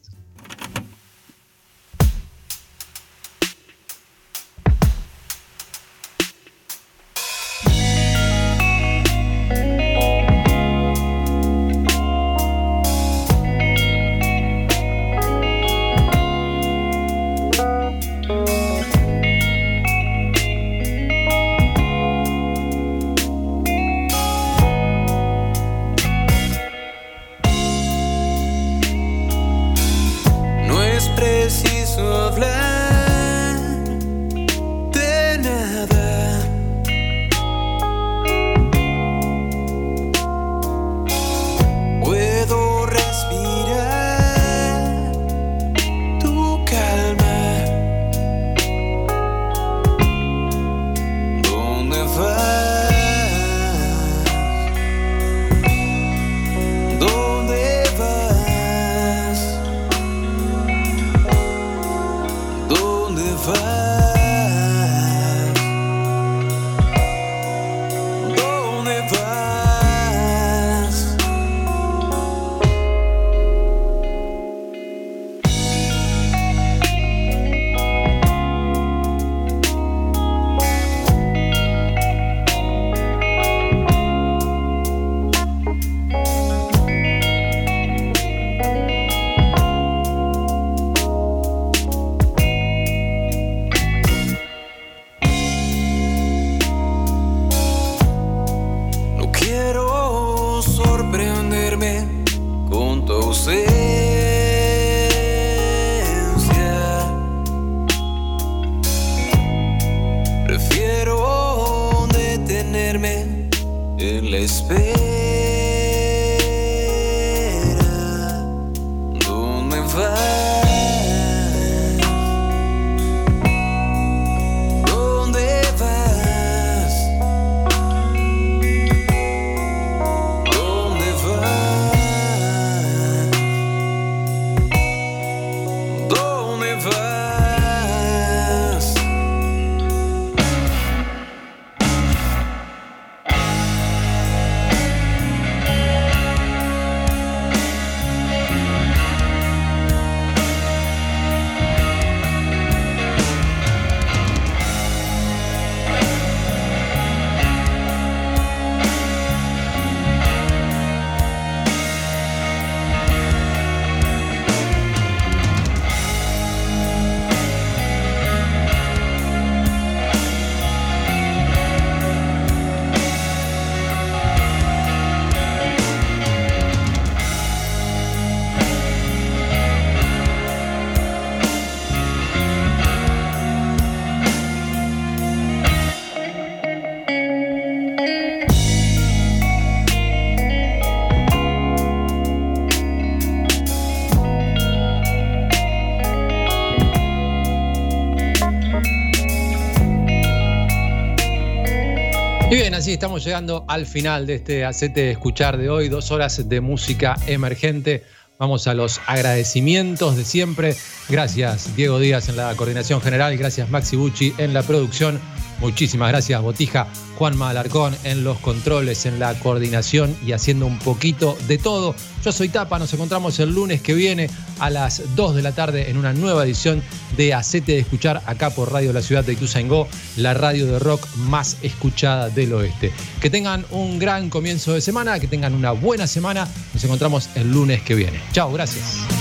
Así estamos llegando al final de este Acete de Escuchar de hoy, dos horas de música emergente. Vamos a los agradecimientos de siempre. Gracias Diego Díaz en la coordinación general, gracias Maxi Bucci en la producción. Muchísimas gracias Botija, Juanma Alarcón en los controles, en la coordinación y haciendo un poquito de todo. Yo soy Tapa, nos encontramos el lunes que viene a las 2 de la tarde en una nueva edición de Acete de Escuchar acá por Radio La Ciudad de Ituzaingó, la radio de rock más escuchada del oeste. Que tengan un gran comienzo de semana, que tengan una buena semana. Nos encontramos el lunes que viene. Chao, gracias.